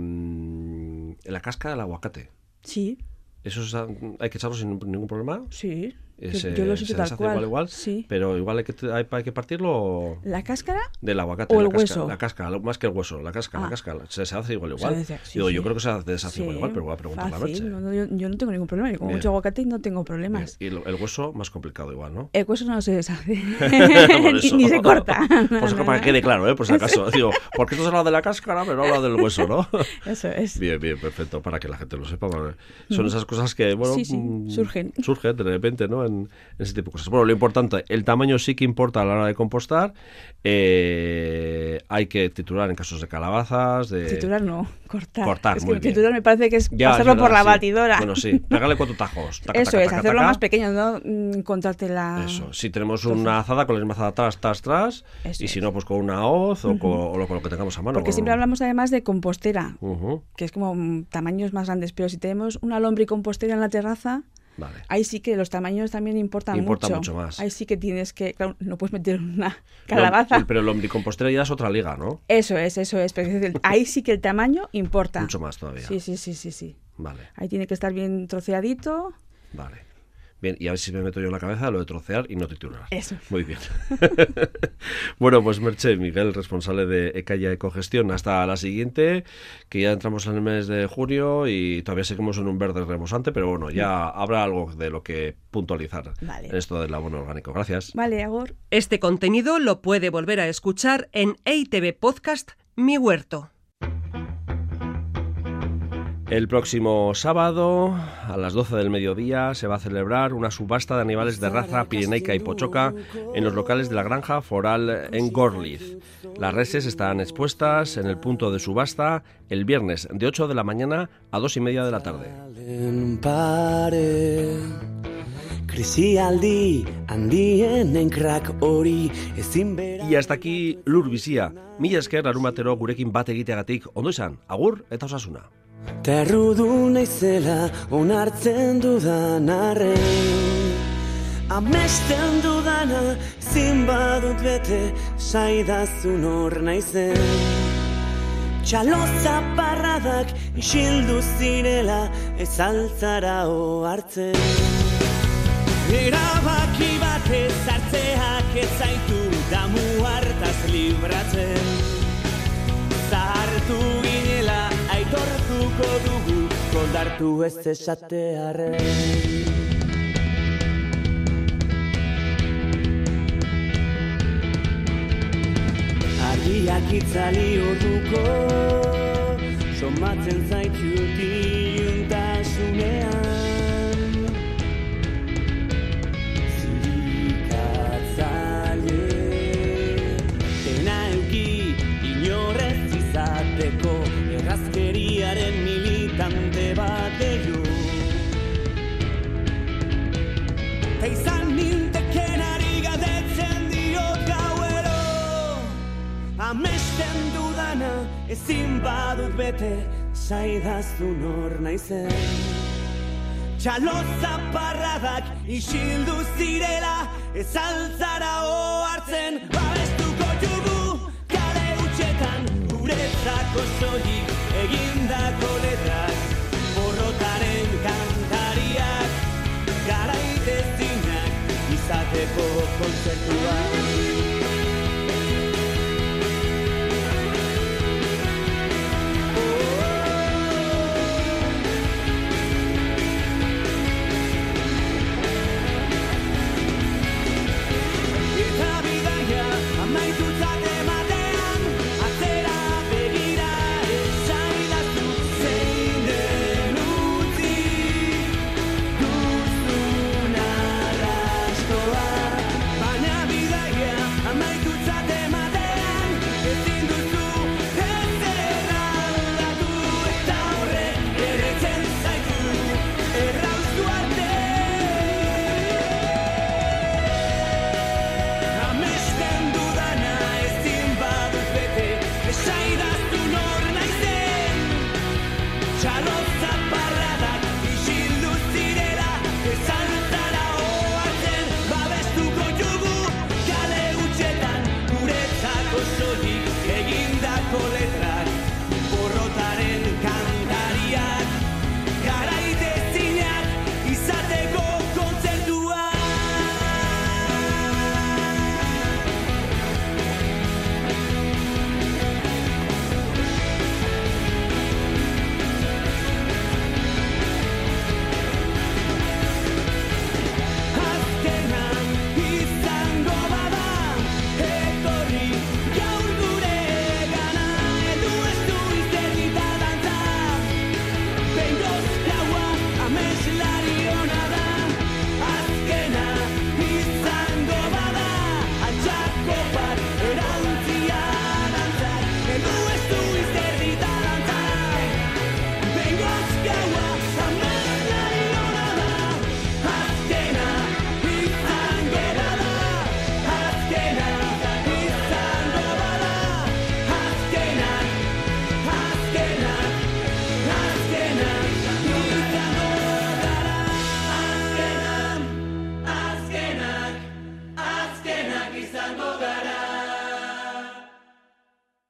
la cáscara del aguacate. Sí, ¿Eso es- hay que echarlo sin ningún problema? sí. Yo, se- yo lo se tal cual. igual, igual, Sí. pero igual hay que, hay, hay que partirlo ¿La cáscara? del aguacate. ¿O la el cáscara, hueso? La cáscara, más que el hueso, la cáscara, la Ah. cáscara. Se, se hace igual, igual. sí, yo sí. creo que se deshace igual, igual, pero voy a preguntar a la fácil, noche. no, no, yo, yo no tengo ningún problema. Yo como mucho aguacate y no tengo problemas. Y el, el hueso más complicado igual, ¿no? El hueso no se deshace. Ni, se corta. Por eso, para que quede claro, ¿eh? por si acaso. Digo, porque esto se habla de la cáscara, pero habla del hueso, ¿no? Eso es. Bien, bien, perfecto, para que la gente lo sepa. Son esas cosas que, bueno, mm, surgen. Surgen de repente, ¿no? En, ese tipo de cosas. Bueno, lo importante, el tamaño sí que importa a la hora de compostar. Eh, hay que titular en casos de calabazas. De... Titular no, cortar. Cortar, es muy que bien. titular me parece que es Ya, pasarlo por la sí. batidora. Bueno, sí, pégale cuatro tajos. Taca, Eso taca, es, taca, hacerlo más pequeño, no Mm, contarte la... Eso, si tenemos una azada con la misma azada tras, tras, tras, Eso y si es. no, pues con una hoz o, con, o lo- con lo que tengamos a mano. Porque siempre hablamos además de compostera, que es como mm, tamaños más grandes, pero si tenemos una lombricompostera en la terraza, Vale. ahí sí que los tamaños también importan Importa mucho. mucho más. Ahí sí que tienes que, claro, no puedes meter una calabaza. pero el lombricompostera ya es otra liga, ¿no? Eso es, eso es, ahí sí que el tamaño importa. Mucho más todavía. Sí, sí, sí, sí, sí. Vale, Ahí tiene que estar bien troceadito. vale. Bien, y a ver si me meto yo en la cabeza lo de trocear y no titular. Eso. Muy bien. bueno, pues Merche, Miguel, responsable de Ecaya Ecogestión. Hasta la siguiente, que ya entramos en el mes de junio y todavía seguimos en un verde rebosante, pero bueno, ya habrá algo de lo que puntualizar Vale. en esto del abono orgánico. Gracias. Vale, Agor. Este contenido lo puede volver a escuchar en EITV Podcast Mi Huerto. El próximo sábado, a las 12 del mediodía, se va a celebrar una subasta de animales de raza pirenaica y pochoca en los locales de la granja foral en Gorliz. Las reses estarán expuestas en el punto de subasta el viernes de 8 de la mañana a 2 y media de la tarde. Y hasta aquí lur bizia. Mila esker arumatero gurekin bat egiteagatik ondo izan, agur eta osasuna. Terrudu naizela onartzen dudan arren. Amesten dudana zin badut bete saidazun hor naizen. Txaloza parradak isildu zirela ez altzara hartzen Erabaki batez hartzeak ez zaitu damu hartaz libratzen. Zahartu ginela aitortuko dugu Koldartu ez esatearen Argiak itzali orduko Somatzen zaitut Amesten dudana ezin badut bete Zaidaztu nor naizen. Txalotza parradak isildu zirela Ez altzara hoartzen Babestuko jugu kale utxetan Guretzako zoik egindako letrak Borrotaren kantariak Garaitezinak izateko konzertuak